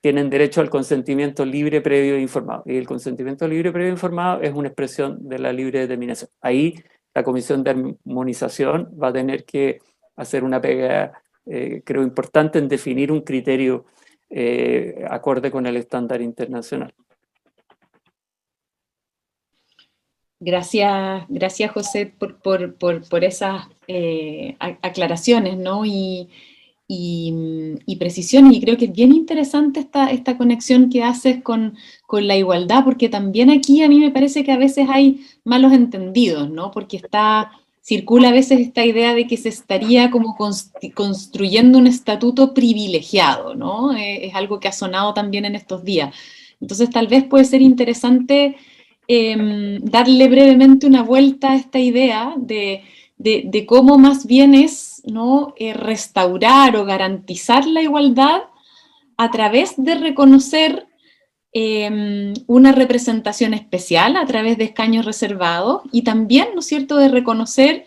S4: tienen derecho al consentimiento libre, previo e informado. Y el consentimiento libre, previo e informado es una expresión de la libre determinación. Ahí la Comisión de Armonización va a tener que hacer una pega, eh, creo, importante en definir un criterio eh, acorde con el estándar internacional.
S2: Gracias, gracias José por, por, por, esas eh, aclaraciones ¿no? y, y, y, precisiones. Y creo que es bien interesante esta, esta conexión que haces con, con, la igualdad, porque también aquí a mí me parece que a veces hay malos entendidos, ¿no? porque está, circula a veces esta idea de que se estaría como construyendo un estatuto privilegiado, ¿no? Eh, es algo que ha sonado también en estos días. Entonces tal vez puede ser interesante Em, darle brevemente una vuelta a esta idea de, cómo más bien es ¿no? Eh, restaurar o garantizar la igualdad a través de reconocer em, una representación especial a través de escaños reservados y también, ¿no cierto?, de reconocer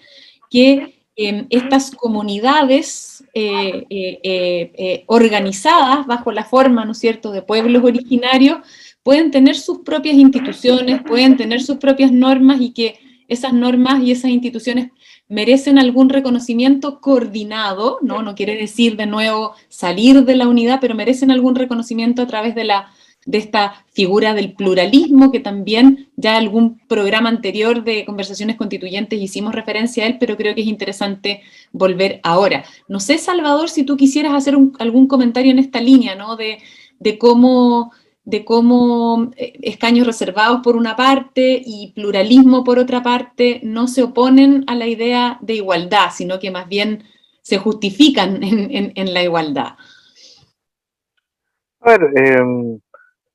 S2: que em, estas comunidades eh, eh, organizadas bajo la forma, ¿no cierto?, de pueblos originarios, pueden tener sus propias instituciones, pueden tener sus propias normas y que esas normas y esas instituciones merecen algún reconocimiento coordinado, ¿no? No quiere decir de nuevo salir de la unidad, pero merecen algún reconocimiento a través de la de esta figura del pluralismo, que también ya algún programa anterior de conversaciones constituyentes hicimos referencia a él, pero creo que es interesante volver ahora. No sé, Salvador, si tú quisieras hacer algún comentario en esta línea, ¿no? De, de cómo de cómo eh, escaños reservados por una parte y pluralismo por otra parte no se oponen a la idea de igualdad, sino que más bien se justifican en, la igualdad.
S3: A ver, em,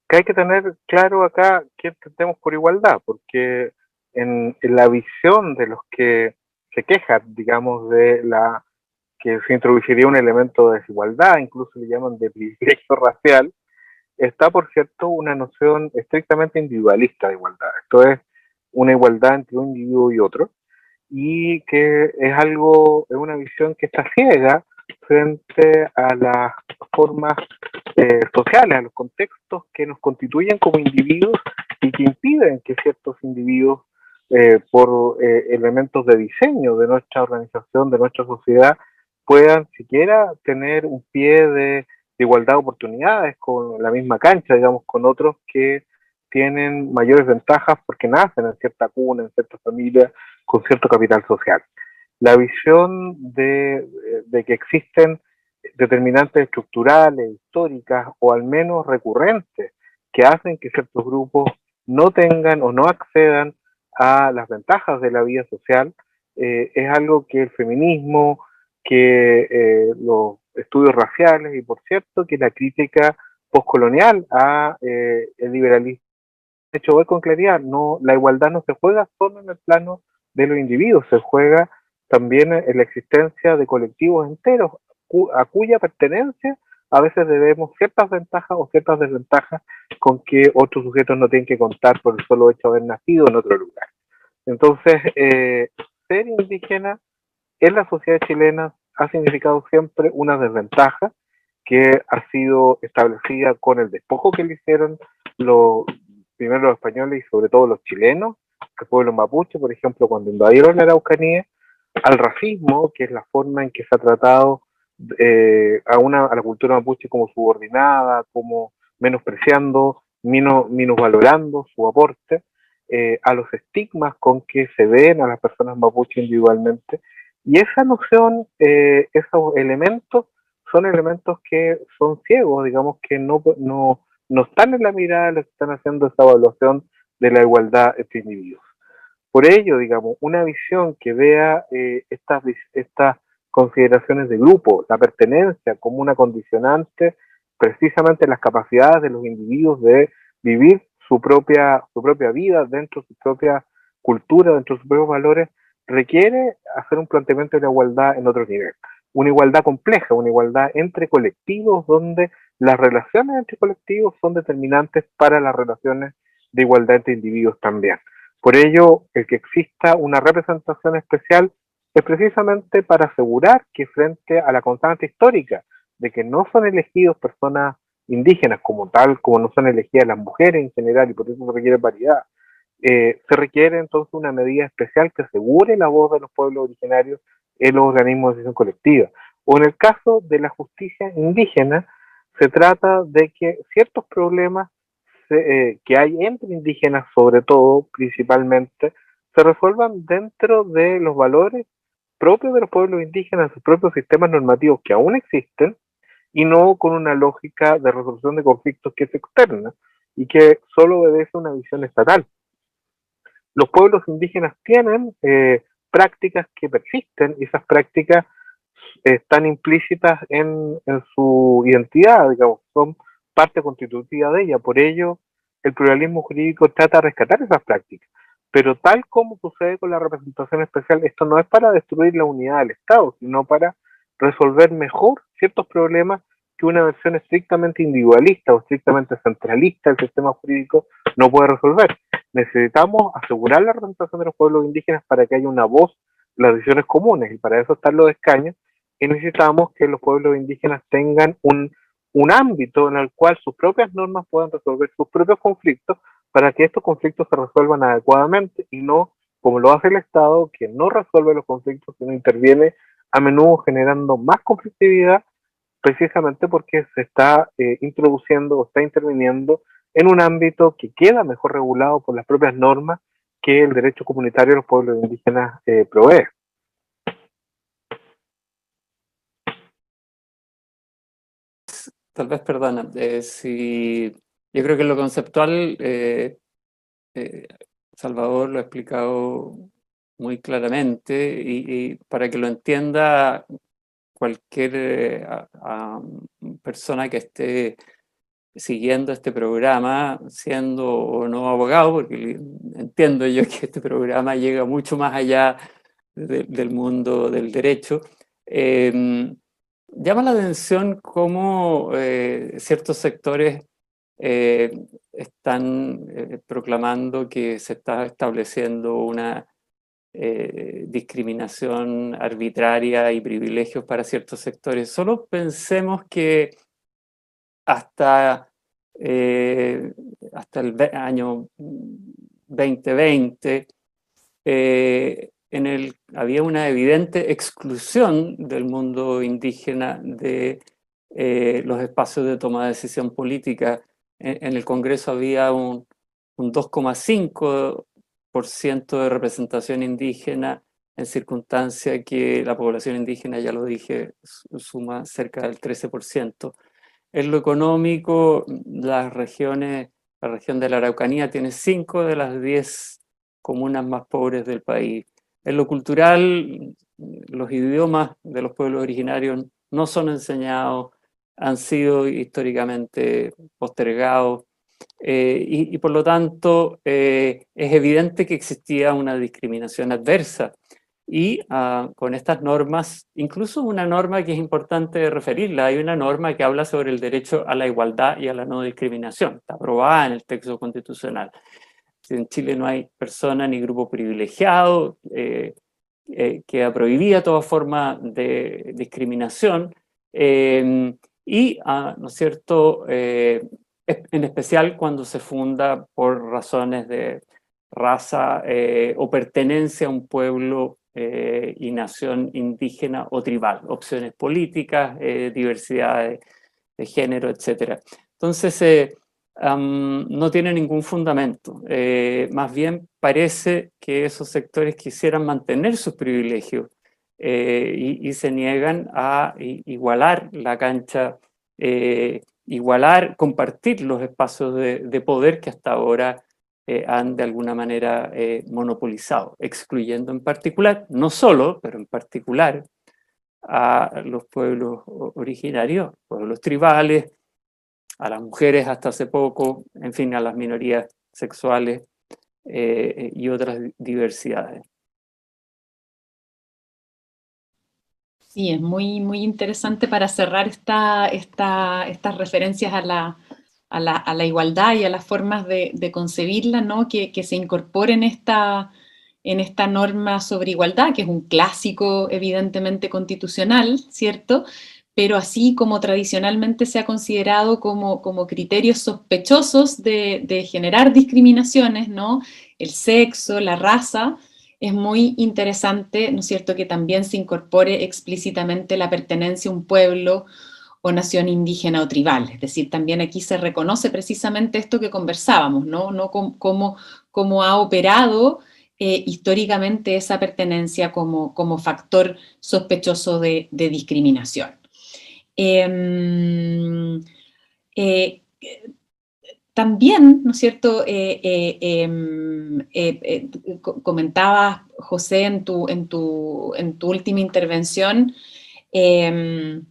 S3: que hay que tener claro acá qué entendemos por igualdad, porque en, en, la visión de los que se quejan, digamos, de la que se introduciría un elemento de desigualdad, incluso le llaman de privilegio racial, está, por cierto, una noción estrictamente individualista de igualdad. Esto es una igualdad entre un individuo y otro, y que es algo, es una visión que está ciega frente a las formas eh, sociales, a los contextos que nos constituyen como individuos y que impiden que ciertos individuos, eh, por eh, elementos de diseño de nuestra organización, de nuestra sociedad, puedan siquiera tener un pie de igualdad de oportunidades con la misma cancha, digamos, con otros que tienen mayores ventajas porque nacen en cierta cuna, en cierta familia, con cierto capital social. La visión de, de que existen determinantes estructurales, históricas o al menos recurrentes que hacen que ciertos grupos no tengan o no accedan a las ventajas de la vida social, eh, es algo que el feminismo, que eh, los estudios raciales y por cierto que la crítica postcolonial a eh, el liberalismo de hecho voy con claridad no la igualdad no se juega solo en el plano de los individuos se juega también en la existencia de colectivos enteros a cuya pertenencia a veces debemos ciertas ventajas o ciertas desventajas con que otros sujetos no tienen que contar por el solo hecho de haber nacido en otro lugar. Entonces, eh, ser indígena en la sociedad chilena ha significado siempre una desventaja que ha sido establecida con el despojo que le hicieron los primero los españoles y sobre todo los chilenos, el pueblo mapuche, por ejemplo, cuando invadieron la Araucanía, al racismo, que es la forma en que se ha tratado eh, a, una, a la cultura mapuche como subordinada, como menospreciando, menos, valorando su aporte, eh, a los estigmas con que se ven a las personas mapuche individualmente, y esa noción, eh, esos elementos, son elementos que son ciegos, digamos que no, no, no están en la mirada de que están haciendo esa evaluación de la igualdad entre individuos. Por ello, digamos, una visión que vea eh, estas, estas consideraciones de grupo, la pertenencia como una condicionante, precisamente las capacidades de los individuos de vivir su propia, su propia vida dentro de su propia cultura, dentro de sus propios valores, requiere hacer un planteamiento de la igualdad en otro nivel. Una igualdad compleja, una igualdad entre colectivos donde las relaciones entre colectivos son determinantes para las relaciones de igualdad entre individuos también. Por ello, el que exista una representación especial es precisamente para asegurar que frente a la constante histórica de que no son elegidos personas indígenas como tal, como no son elegidas las mujeres en general, y por eso se requiere paridad, eh, se requiere entonces una medida especial que asegure la voz de los pueblos originarios en los organismos de decisión colectiva. O en el caso de la justicia indígena, se trata de que ciertos problemas eh, que hay entre indígenas, sobre todo, principalmente, se resuelvan dentro de los valores propios de los pueblos indígenas, sus propios sistemas normativos que aún existen, y no con una lógica de resolución de conflictos que es externa y que solo obedece a una visión estatal. Los pueblos indígenas tienen eh, prácticas que persisten y esas prácticas están implícitas en, en, su identidad, digamos, son parte constitutiva de ella. Por ello, el pluralismo jurídico trata de rescatar esas prácticas. Pero tal como sucede con la representación especial, esto no es para destruir la unidad del Estado, sino para resolver mejor ciertos problemas que una versión estrictamente individualista o estrictamente centralista del sistema jurídico no puede resolver. Necesitamos asegurar la representación de los pueblos indígenas para que haya una voz en las decisiones comunes y para eso están los escaños y necesitamos que los pueblos indígenas tengan un, un ámbito en el cual sus propias normas puedan resolver sus propios conflictos para que estos conflictos se resuelvan adecuadamente y no como lo hace el Estado, que no resuelve los conflictos, sino interviene a menudo generando más conflictividad, precisamente porque se está eh, introduciendo o está interviniendo en un ámbito que queda mejor regulado por las propias normas que el derecho comunitario de los pueblos indígenas eh, provee.
S4: Tal vez, perdona, eh, si yo creo que lo conceptual, eh, Salvador lo ha explicado muy claramente y, para que lo entienda cualquier persona que esté siguiendo este programa, siendo o no abogado, porque entiendo yo que este programa llega mucho más allá del mundo del derecho, em, llama la atención cómo ciertos sectores eh, están eh, proclamando que se está estableciendo una eh, discriminación arbitraria y privilegios para ciertos sectores. Solo pensemos que hasta, hasta el año 2020 en el, había una evidente exclusión del mundo indígena de los espacios de toma de decisión política en el Congreso había un, 2,5% de representación indígena en circunstancia que la población indígena, ya lo dije, suma cerca del 13%. En lo económico, las regiones, la región de la Araucanía tiene 5 de las 10 comunas más pobres del país. En lo cultural, los idiomas de los pueblos originarios no son enseñados, han sido históricamente postergados eh, y, por lo tanto eh, es evidente que existía una discriminación adversa y ah, con estas normas, incluso una norma que es importante referirla, hay una norma que habla sobre el derecho a la igualdad y a la no discriminación, está aprobada en el texto constitucional. En Chile no hay persona ni grupo privilegiado, eh, que prohibía toda forma de discriminación, y, ah, ¿no es cierto?, eh, en especial cuando se funda por razones de raza eh, o pertenencia a un pueblo eh, y nación indígena o tribal, opciones políticas, diversidad de, género, etc. Entonces, no tiene ningún fundamento. más bien parece que esos sectores quisieran mantener sus privilegios eh, y, se niegan a igualar la cancha, eh, igualar, compartir los espacios de, poder que hasta ahora eh, han de alguna manera monopolizado, excluyendo en particular, no solo, pero en particular, a los pueblos originarios, pueblos tribales, a las mujeres hasta hace poco, en fin, a las minorías sexuales y otras diversidades.
S2: Sí, es muy, muy interesante para cerrar esta, esta, estas referencias a la, a, la, igualdad y a las formas de, concebirla, ¿no? que, se incorporen esta, en esta norma sobre igualdad, que es un clásico evidentemente constitucional, ¿cierto? Pero así como tradicionalmente se ha considerado como, como criterios sospechosos de, de generar discriminaciones, ¿no? El sexo, la raza, es muy interesante, ¿no es cierto?, que también se incorpore explícitamente la pertenencia a un pueblo o nación indígena o tribal. Es decir, también aquí se reconoce precisamente esto que conversábamos, ¿no? no cómo, cómo ha operado históricamente esa pertenencia como, como factor sospechoso de, discriminación. Em, también, ¿no es cierto?, eh, eh, em, eh, comentaba José en tu, en tu, en tu última intervención, em,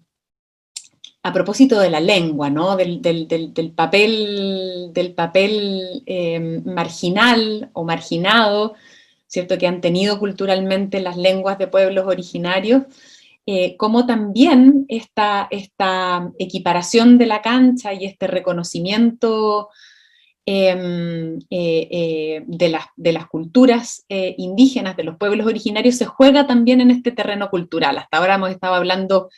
S2: a propósito de la lengua, ¿no? del, papel, del papel em, marginal o marginado, ¿cierto?, que han tenido culturalmente las lenguas de pueblos originarios, eh, como también esta, esta, equiparación de la cancha y este reconocimiento em, eh, eh, de, las, de, las, culturas indígenas, de los pueblos originarios, se juega también en este terreno cultural. Hasta ahora hemos estado hablando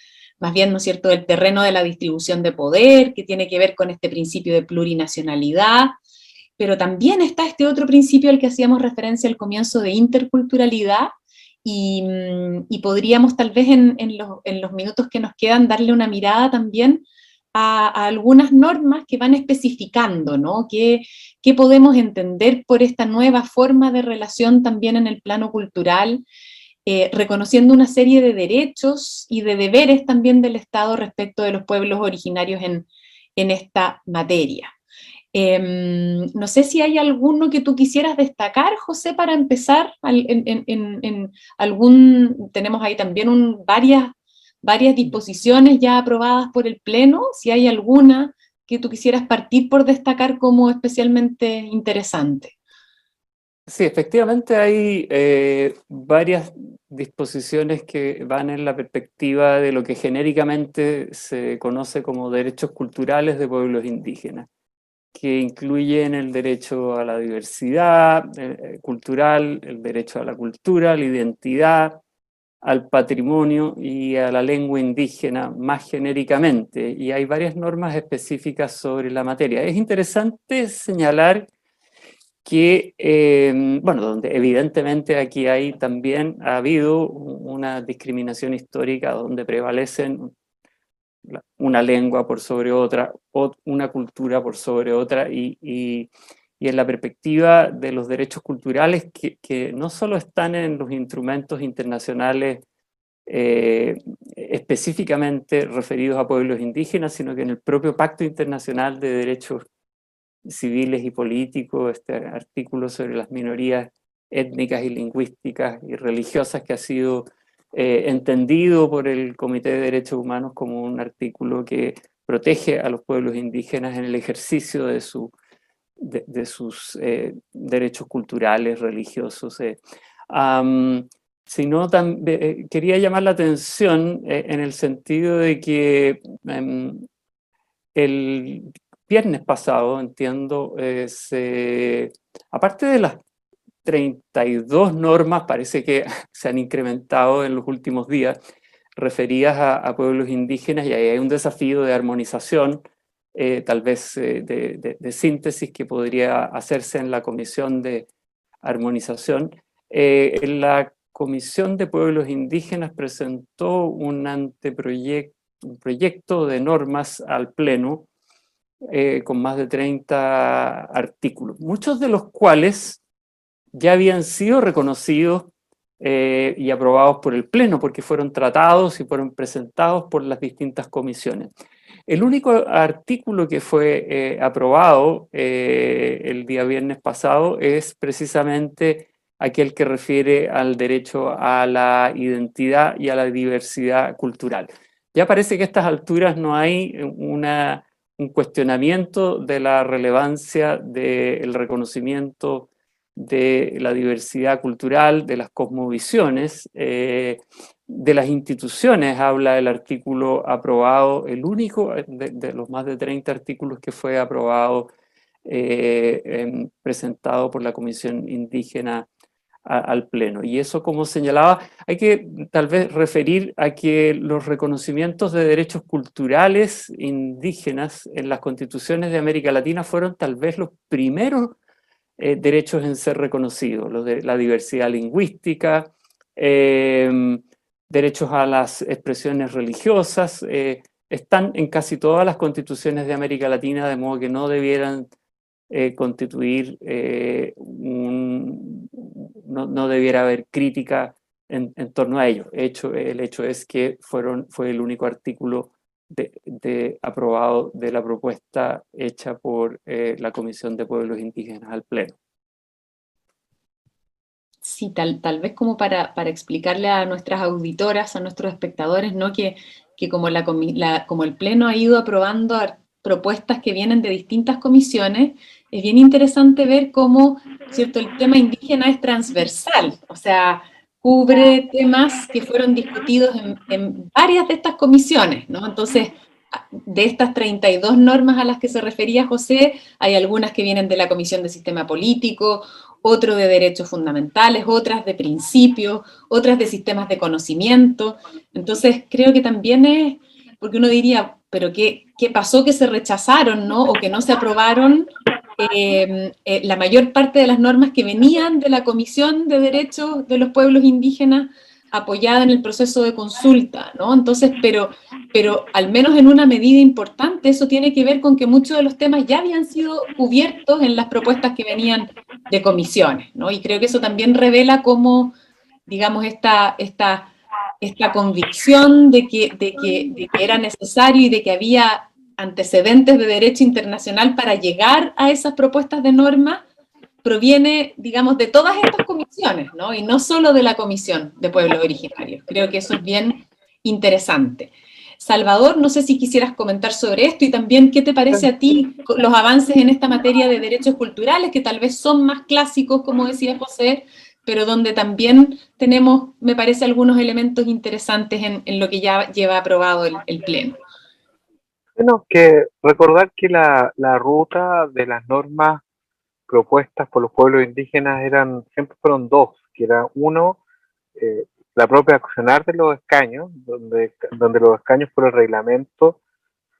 S2: más bien, ¿no es cierto?, del terreno de la distribución de poder, que tiene que ver con este principio de plurinacionalidad, pero también está este otro principio al que hacíamos referencia al comienzo de interculturalidad, Mm, y, podríamos tal vez en, los, minutos que nos quedan darle una mirada también a, algunas normas que van especificando, ¿no? ¿Qué, podemos entender por esta nueva forma de relación también en el plano cultural, eh, reconociendo una serie de derechos y de deberes también del Estado respecto de los pueblos originarios en, en esta materia? Em, no sé si hay alguno que tú quisieras destacar, José, para empezar. Tenemos ahí también varias, varias disposiciones ya aprobadas por el Pleno. Si hay alguna que tú quisieras partir por destacar como especialmente interesante.
S4: Sí, efectivamente hay eh, varias disposiciones que van en la perspectiva de lo que genéricamente se conoce como derechos culturales de pueblos indígenas que incluyen el derecho a la diversidad eh, cultural, el derecho a la cultura, la identidad, al patrimonio y a la lengua indígena más genéricamente. Y hay varias normas específicas sobre la materia. Es interesante señalar que, em, bueno, donde evidentemente aquí hay también, ha habido una discriminación histórica donde prevalecen una lengua por sobre otra, una cultura por sobre otra, y, y, en la perspectiva de los derechos culturales que, que, no solo están en los instrumentos internacionales eh, específicamente referidos a pueblos indígenas, sino que en el propio Pacto Internacional de Derechos Civiles y Políticos, este artículo sobre las minorías étnicas y lingüísticas y religiosas que ha sido eh, entendido por el Comité de Derechos Humanos como un artículo que protege a los pueblos indígenas en el ejercicio de, su, de, sus eh, derechos culturales, religiosos. Eh. sino también quería llamar la atención en el sentido de que em, el viernes pasado, entiendo, aparte de las 32 normas, parece que se han incrementado en los últimos días, referidas a, pueblos indígenas y ahí hay un desafío de armonización, eh, tal vez eh, de, síntesis que podría hacerse en la Comisión de Armonización. Eh, la Comisión de Pueblos Indígenas presentó un anteproyecto, un proyecto de normas al Pleno con más de 30 artículos, muchos de los cuales ya habían sido reconocidos eh, y aprobados por el Pleno, porque fueron tratados y fueron presentados por las distintas comisiones. El único artículo que fue eh, aprobado eh, el día viernes pasado es precisamente aquel que refiere al derecho a la identidad y a la diversidad cultural. Ya parece que a estas alturas no hay una, un cuestionamiento de la relevancia del reconocimiento de la diversidad cultural, de las cosmovisiones, eh, de las instituciones, habla el artículo aprobado, el único de, los más de 30 artículos que fue aprobado, eh, presentado por la Comisión Indígena al Pleno. Y eso, como señalaba, hay que tal vez referir a que los reconocimientos de derechos culturales indígenas en las constituciones de América Latina fueron tal vez los primeros eh, derechos en ser reconocidos, los de la diversidad lingüística, em, derechos a las expresiones religiosas, eh, están en casi todas las constituciones de América Latina, de modo que no debieran eh, constituir un, no, debiera haber crítica en, torno a ello. Hecho, el hecho es que fueron, fue el único artículo de, aprobado de la propuesta hecha por eh, la Comisión de Pueblos Indígenas al Pleno.
S2: Sí, tal, tal vez como para, para explicarle a nuestras auditoras, a nuestros espectadores, ¿no? que, que como, la, como el Pleno ha ido aprobando propuestas que vienen de distintas comisiones, es bien interesante ver cómo ¿cierto? el tema indígena es transversal, o sea, cubre temas que fueron discutidos en, en varias de estas comisiones, ¿no? Entonces, de estas 32 normas a las que se refería José, hay algunas que vienen de la Comisión de Sistema Político, otro de derechos fundamentales, otras de principios, otras de sistemas de conocimiento. Entonces, creo que también es, porque uno diría, pero ¿qué, qué pasó que se rechazaron, no? O que no se aprobaron eh, eh, la mayor parte de las normas que venían de la Comisión de Derechos de los Pueblos Indígenas apoyada en el proceso de consulta, ¿no? Entonces, pero, pero al menos en una medida importante, eso tiene que ver con que muchos de los temas ya habían sido cubiertos en las propuestas que venían de comisiones, ¿no? Y creo que eso también revela cómo, digamos, esta, esta, esta convicción de que, de, que, de que era necesario y de que había antecedentes de derecho internacional para llegar a esas propuestas de norma, proviene, digamos, de todas estas comisiones, ¿no? Y no solo de la Comisión de Pueblos Originarios. Creo que eso es bien interesante. Salvador, no sé si quisieras comentar sobre esto y también qué te parece a ti los avances en esta materia de derechos culturales, que tal vez son más clásicos, como decía José, pero donde también tenemos, me parece, algunos elementos interesantes en, lo que ya lleva aprobado el, Pleno.
S3: Bueno, que recordar que la, la ruta de las normas propuestas por los pueblos indígenas eran siempre fueron dos, que era uno, eh, la propia accionar de los escaños, donde, donde los escaños por el reglamento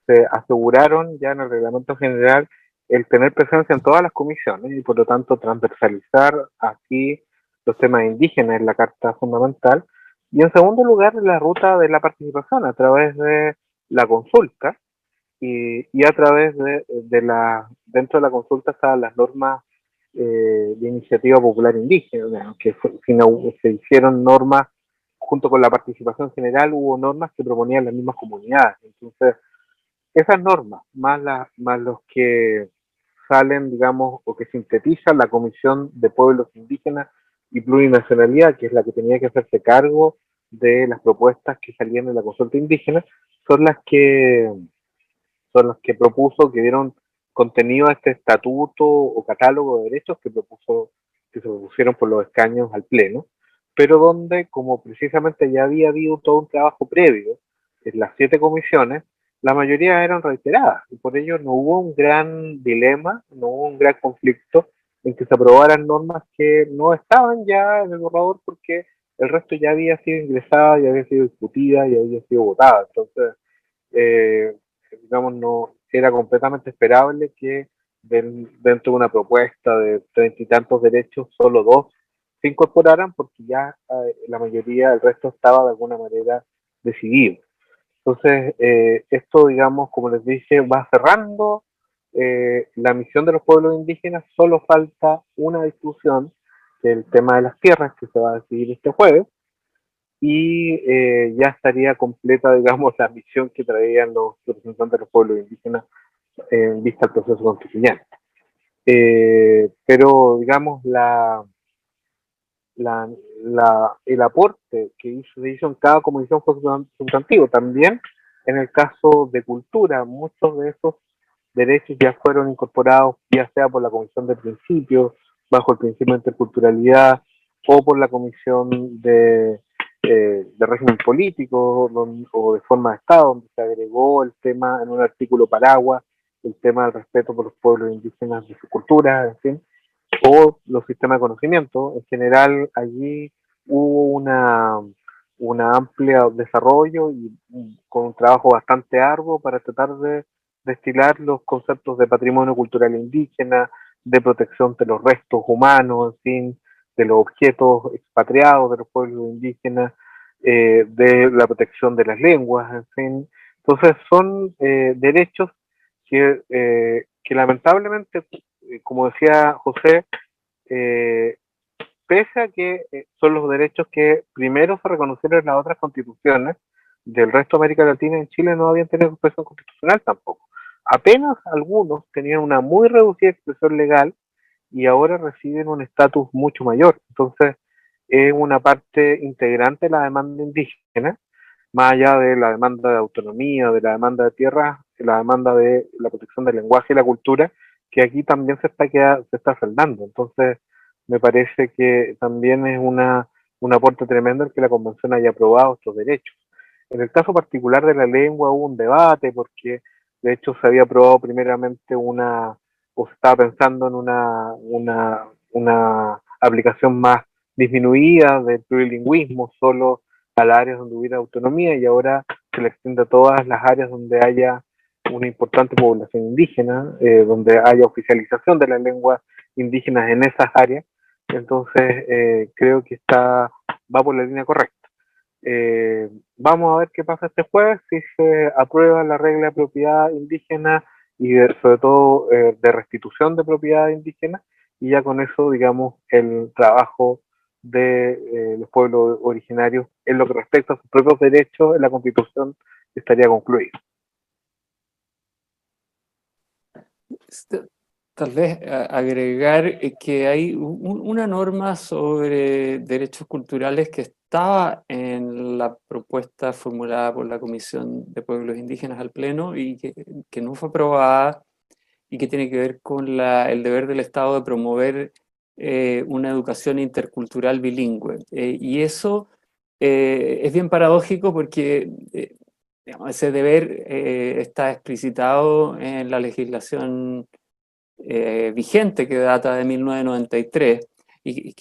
S3: se aseguraron ya en el reglamento general el tener presencia en todas las comisiones y por lo tanto transversalizar aquí los temas indígenas en la Carta Fundamental. Y en segundo lugar, la ruta de la participación a través de la consulta, y, a través de, la, dentro de la consulta estaban las normas eh, de iniciativa popular indígena, que se hicieron normas junto con la participación general, hubo normas que proponían las mismas comunidades. Entonces, esas normas, más, más los que salen, digamos, o que sintetizan la Comisión de Pueblos Indígenas y Plurinacionalidad, que es la que tenía que hacerse cargo de las propuestas que salían de la consulta indígena, son las que son los que propuso, que dieron contenido a este estatuto o catálogo de derechos que propuso, que se propusieron por los escaños al Pleno, pero donde, como precisamente ya había habido todo un trabajo previo en las siete comisiones, la mayoría eran reiteradas y por ello no hubo un gran dilema, no hubo un gran conflicto en que se aprobaran normas que no estaban ya en el borrador porque el resto ya había sido ingresada, ya había sido discutida y había sido votada. Entonces, eh, digamos, no era completamente esperable que dentro de una propuesta de treinta y tantos derechos, solo dos se incorporaran porque ya eh, la mayoría, el resto estaba de alguna manera decidido. Entonces, eh, esto, digamos, como les dije, va cerrando eh, la misión de los pueblos indígenas, solo falta una discusión del tema de las tierras que se va a decidir este jueves, y eh, ya estaría completa, digamos, la misión que traían los representantes de los pueblos indígenas en vista al proceso constituyente. Eh, pero, digamos, la, la, el aporte que hizo, se hizo en cada comisión fue sustantivo. También en el caso de cultura, muchos de esos derechos ya fueron incorporados, ya sea por la Comisión de Principios, bajo el principio de interculturalidad, o por la Comisión de eh, de régimen político o de forma de Estado, donde se agregó el tema en un artículo paraguas, el tema del respeto por los pueblos indígenas de su cultura, en fin, o los sistemas de conocimiento. En general, allí hubo una, una amplia desarrollo y con un trabajo bastante arduo para tratar de destilar los conceptos de patrimonio cultural indígena, de protección de los restos humanos, en fin, de los objetos expatriados de los pueblos indígenas, eh, de la protección de las lenguas, en fin. Entonces son eh, derechos que, eh, que lamentablemente, como decía José, pese a que eh, son los derechos que primero se reconocieron en las otras constituciones del resto de América Latina, en Chile no habían tenido expresión constitucional tampoco. Apenas algunos tenían una muy reducida expresión legal y ahora reciben un estatus mucho mayor. Entonces, es una parte integrante de la demanda indígena, más allá de la demanda de autonomía, de la demanda de tierra, la demanda de la protección del lenguaje y la cultura, que aquí también se está, se está saldando. Entonces, me parece que también es una, un aporte tremendo el que la Convención haya aprobado estos derechos. En el caso particular de la lengua hubo un debate porque de hecho se había aprobado primeramente una, o se estaba pensando en una, una, una aplicación más disminuida del plurilingüismo solo a las áreas donde hubiera autonomía y ahora se le extiende a todas las áreas donde haya una importante población indígena, eh, donde haya oficialización de las lenguas indígenas en esas áreas. Entonces, eh, creo que está, va por la línea correcta. Eh, vamos a ver qué pasa este jueves, si se aprueba la regla de propiedad indígena y sobre todo de restitución de propiedad indígena, y ya con eso, digamos, el trabajo de los pueblos originarios en lo que respecta a sus propios derechos en la Constitución estaría concluido.
S4: Este, tal vez agregar eh, que hay una norma sobre derechos culturales que estaba en la propuesta formulada por la Comisión de Pueblos Indígenas al Pleno y que, no fue aprobada y que tiene que ver con el deber del Estado de promover eh, una educación intercultural bilingüe. Eh, y eso es bien paradójico porque ese deber eh, está explicitado en la legislación eh, vigente que data de 1993, y,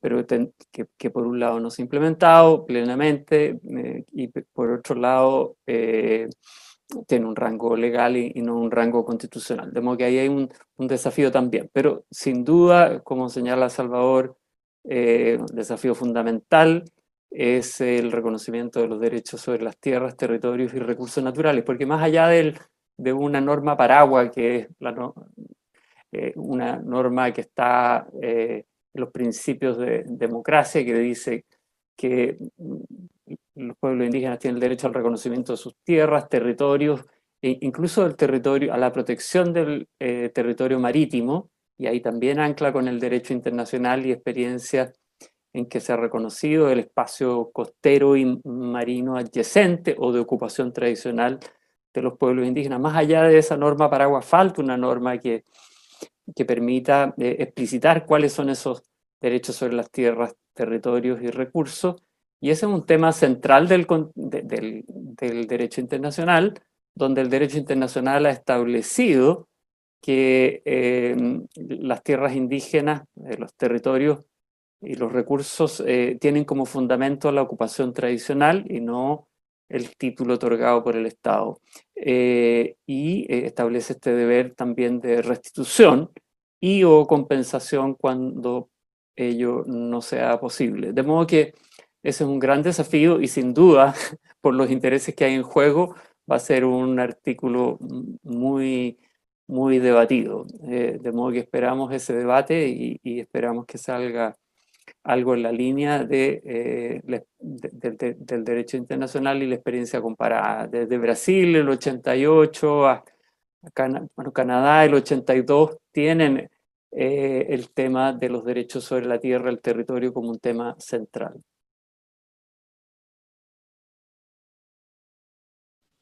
S4: pero que, por un lado no se ha implementado plenamente eh, y por otro lado tiene un rango legal y, no un rango constitucional. De modo que ahí hay un, un desafío también, pero sin duda, como señala Salvador, un desafío fundamental es el reconocimiento de los derechos sobre las tierras, territorios y recursos naturales, porque más allá del, de una norma paraguas, que es eh, una norma que está eh, los principios de democracia, que dice que mm, los pueblos indígenas tienen el derecho al reconocimiento de sus tierras, territorios, e incluso del territorio, a la protección del eh, territorio marítimo, y ahí también ancla con el derecho internacional y experiencias en que se ha reconocido el espacio costero y marino adyacente o de ocupación tradicional de los pueblos indígenas. Más allá de esa norma paraguas, falta una norma que, que permita eh, explicitar cuáles son esos derechos sobre las tierras, territorios y recursos. Y ese es un tema central del, del, derecho internacional, donde el derecho internacional ha establecido que eh, las tierras indígenas, eh, los territorios, y los recursos eh, tienen como fundamento la ocupación tradicional y no el título otorgado por el Estado. Eh, y eh, establece este deber también de restitución y o compensación cuando ello no sea posible. De modo que ese es un gran desafío y sin duda, por los intereses que hay en juego, va a ser un artículo muy, muy debatido. de modo que esperamos ese debate y esperamos que salga algo en la línea de, eh, del derecho internacional y la experiencia comparada. Desde Brasil, el 88, a, Canadá, el 82, tienen eh, el tema de los derechos sobre la tierra, el territorio, como un tema central.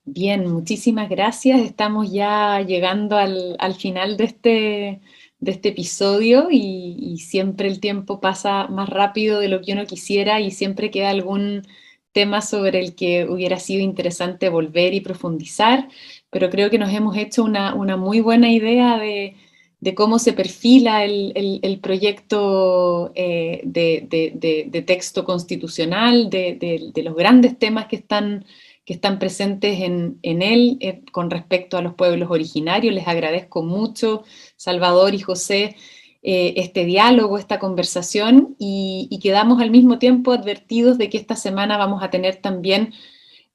S2: Bien, muchísimas gracias. Estamos ya llegando al, al final de este de este episodio y, siempre el tiempo pasa más rápido de lo que uno quisiera y siempre queda algún tema sobre el que hubiera sido interesante volver y profundizar, pero creo que nos hemos hecho una, muy buena idea de, cómo se perfila el, proyecto eh, de, texto constitucional, de, los grandes temas que están que están presentes en, él eh, con respecto a los pueblos originarios. Les agradezco mucho, Salvador y José, eh, este diálogo, esta conversación y, quedamos al mismo tiempo advertidos de que esta semana vamos a tener también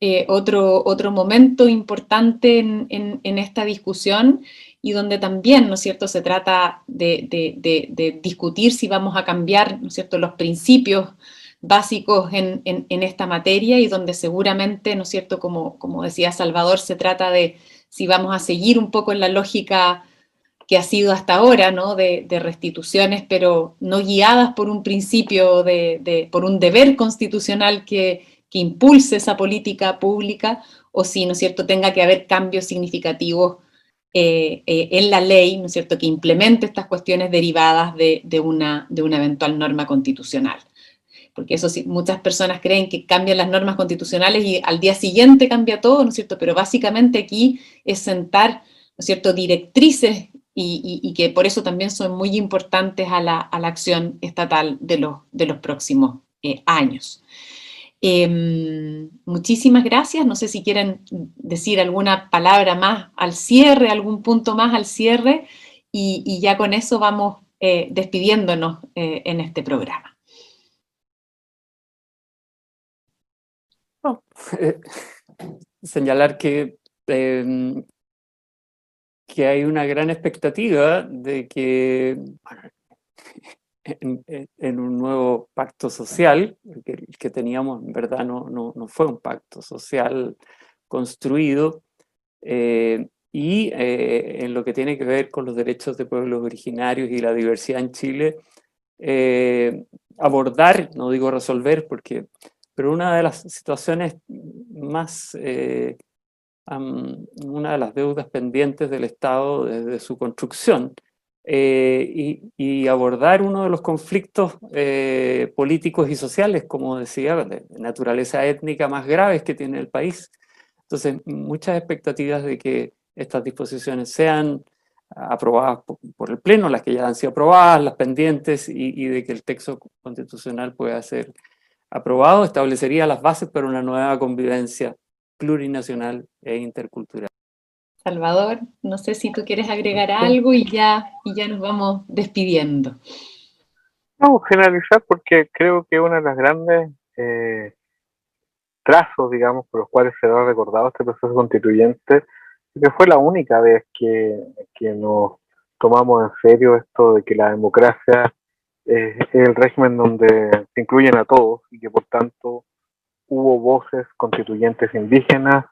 S2: eh, otro, otro momento importante en, esta discusión y donde también, ¿no es cierto?, se trata de, discutir si vamos a cambiar, ¿no es cierto?, los principios básicos en, esta materia y donde seguramente, ¿no es cierto?, como, como decía Salvador, se trata de si vamos a seguir un poco en la lógica que ha sido hasta ahora, ¿no? De, restituciones, pero no guiadas por un principio, de, por un deber constitucional que, que, impulse esa política pública, o si, ¿no es cierto?, tenga que haber cambios significativos eh, eh, en la ley, ¿no es cierto?, que implemente estas cuestiones derivadas de, una, de una eventual norma constitucional. Porque eso sí, muchas personas creen que cambian las normas constitucionales y al día siguiente cambia todo, ¿no es cierto? Pero básicamente aquí es sentar, ¿no es cierto?, directrices y, que por eso también son muy importantes a la, acción estatal de los, de los próximos eh, años. Em, muchísimas gracias. No sé si quieren decir alguna palabra más al cierre, algún punto más al cierre, y, ya con eso vamos eh, despidiéndonos eh, en este programa.
S4: señalar que, em, que hay una gran expectativa de que en, un nuevo pacto social, que, teníamos en verdad no, no, no, fue un pacto social construido, eh, y eh, en lo que tiene que ver con los derechos de pueblos originarios y la diversidad en Chile, eh, abordar, no digo resolver, porque, pero una de las situaciones más, una de las deudas pendientes del Estado desde su construcción, eh, y, abordar uno de los conflictos eh, políticos y sociales, como decía, de naturaleza étnica más graves que tiene el país. Entonces, muchas expectativas de que estas disposiciones sean aprobadas por, el Pleno, las que ya han sido aprobadas, las pendientes, y, de que el texto constitucional pueda ser aprobado, establecería las bases para una nueva convivencia plurinacional e intercultural.
S2: Salvador, no sé si tú quieres agregar algo y ya, y ya nos vamos despidiendo.
S3: Vamos a generalizar porque creo que una de las grandes eh, trazos, digamos, por los cuales se ha recordado este proceso constituyente, que fue la única vez que, nos tomamos en serio esto de que la democracia el régimen donde se incluyen a todos y que por tanto hubo voces constituyentes indígenas,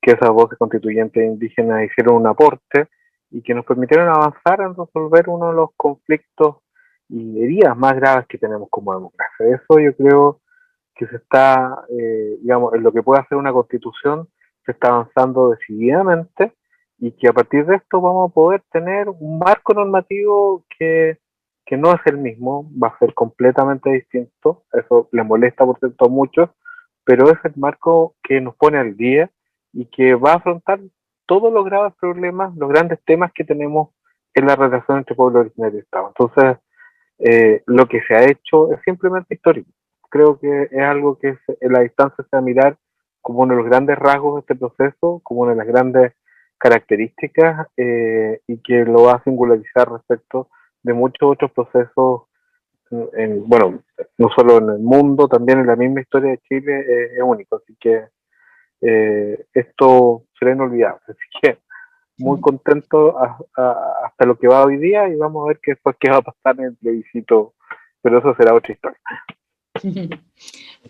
S3: que esas voces constituyentes indígenas hicieron un aporte y que nos permitieron avanzar en resolver uno de los conflictos y heridas más graves que tenemos como democracia. Eso yo creo que se está, eh, digamos, en lo que puede hacer una constitución, se está avanzando decididamente y que a partir de esto vamos a poder tener un marco normativo que, que no es el mismo, va a ser completamente distinto, eso le molesta por cierto a muchos, pero es el marco que nos pone al día y que va a afrontar todos los graves problemas, los grandes temas que tenemos en la relación entre pueblo originario y Estado. Entonces, eh, lo que se ha hecho es simplemente histórico. Creo que es algo que en la distancia se va a mirar como uno de los grandes rasgos de este proceso, como una de las grandes características eh, y que lo va a singularizar respecto de muchos otros procesos, en, bueno, no solo en el mundo, también en la misma historia de Chile, eh, es único. Así que eh, esto será inolvidable. Así que muy contento hasta lo que va hoy día y vamos a ver qué, qué va a pasar en el plebiscito, pero eso será otra historia.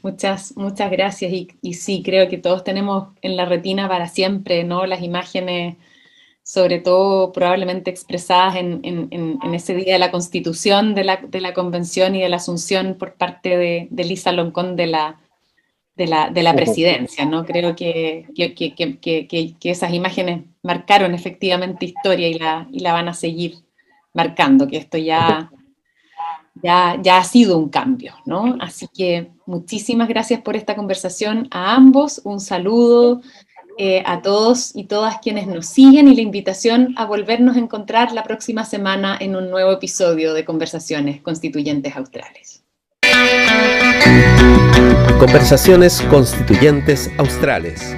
S2: Muchas, muchas gracias y, y, sí, creo que todos tenemos en la retina para siempre, ¿no? Las imágenes, sobre todo probablemente expresadas en, en, ese día de la constitución de la, de la, convención y de la asunción por parte de, de Lisa Loncón de la, de la, de la presidencia, ¿no? Creo que, que, que, que, esas imágenes marcaron efectivamente historia y la, y la van a seguir marcando, que esto ya, ya, ya ha sido un cambio, ¿no? Así que muchísimas gracias por esta conversación a ambos, un saludo eh, a todos y todas quienes nos siguen y la invitación a volvernos a encontrar la próxima semana en un nuevo episodio de Conversaciones Constituyentes Australes.
S1: Conversaciones Constituyentes Australes.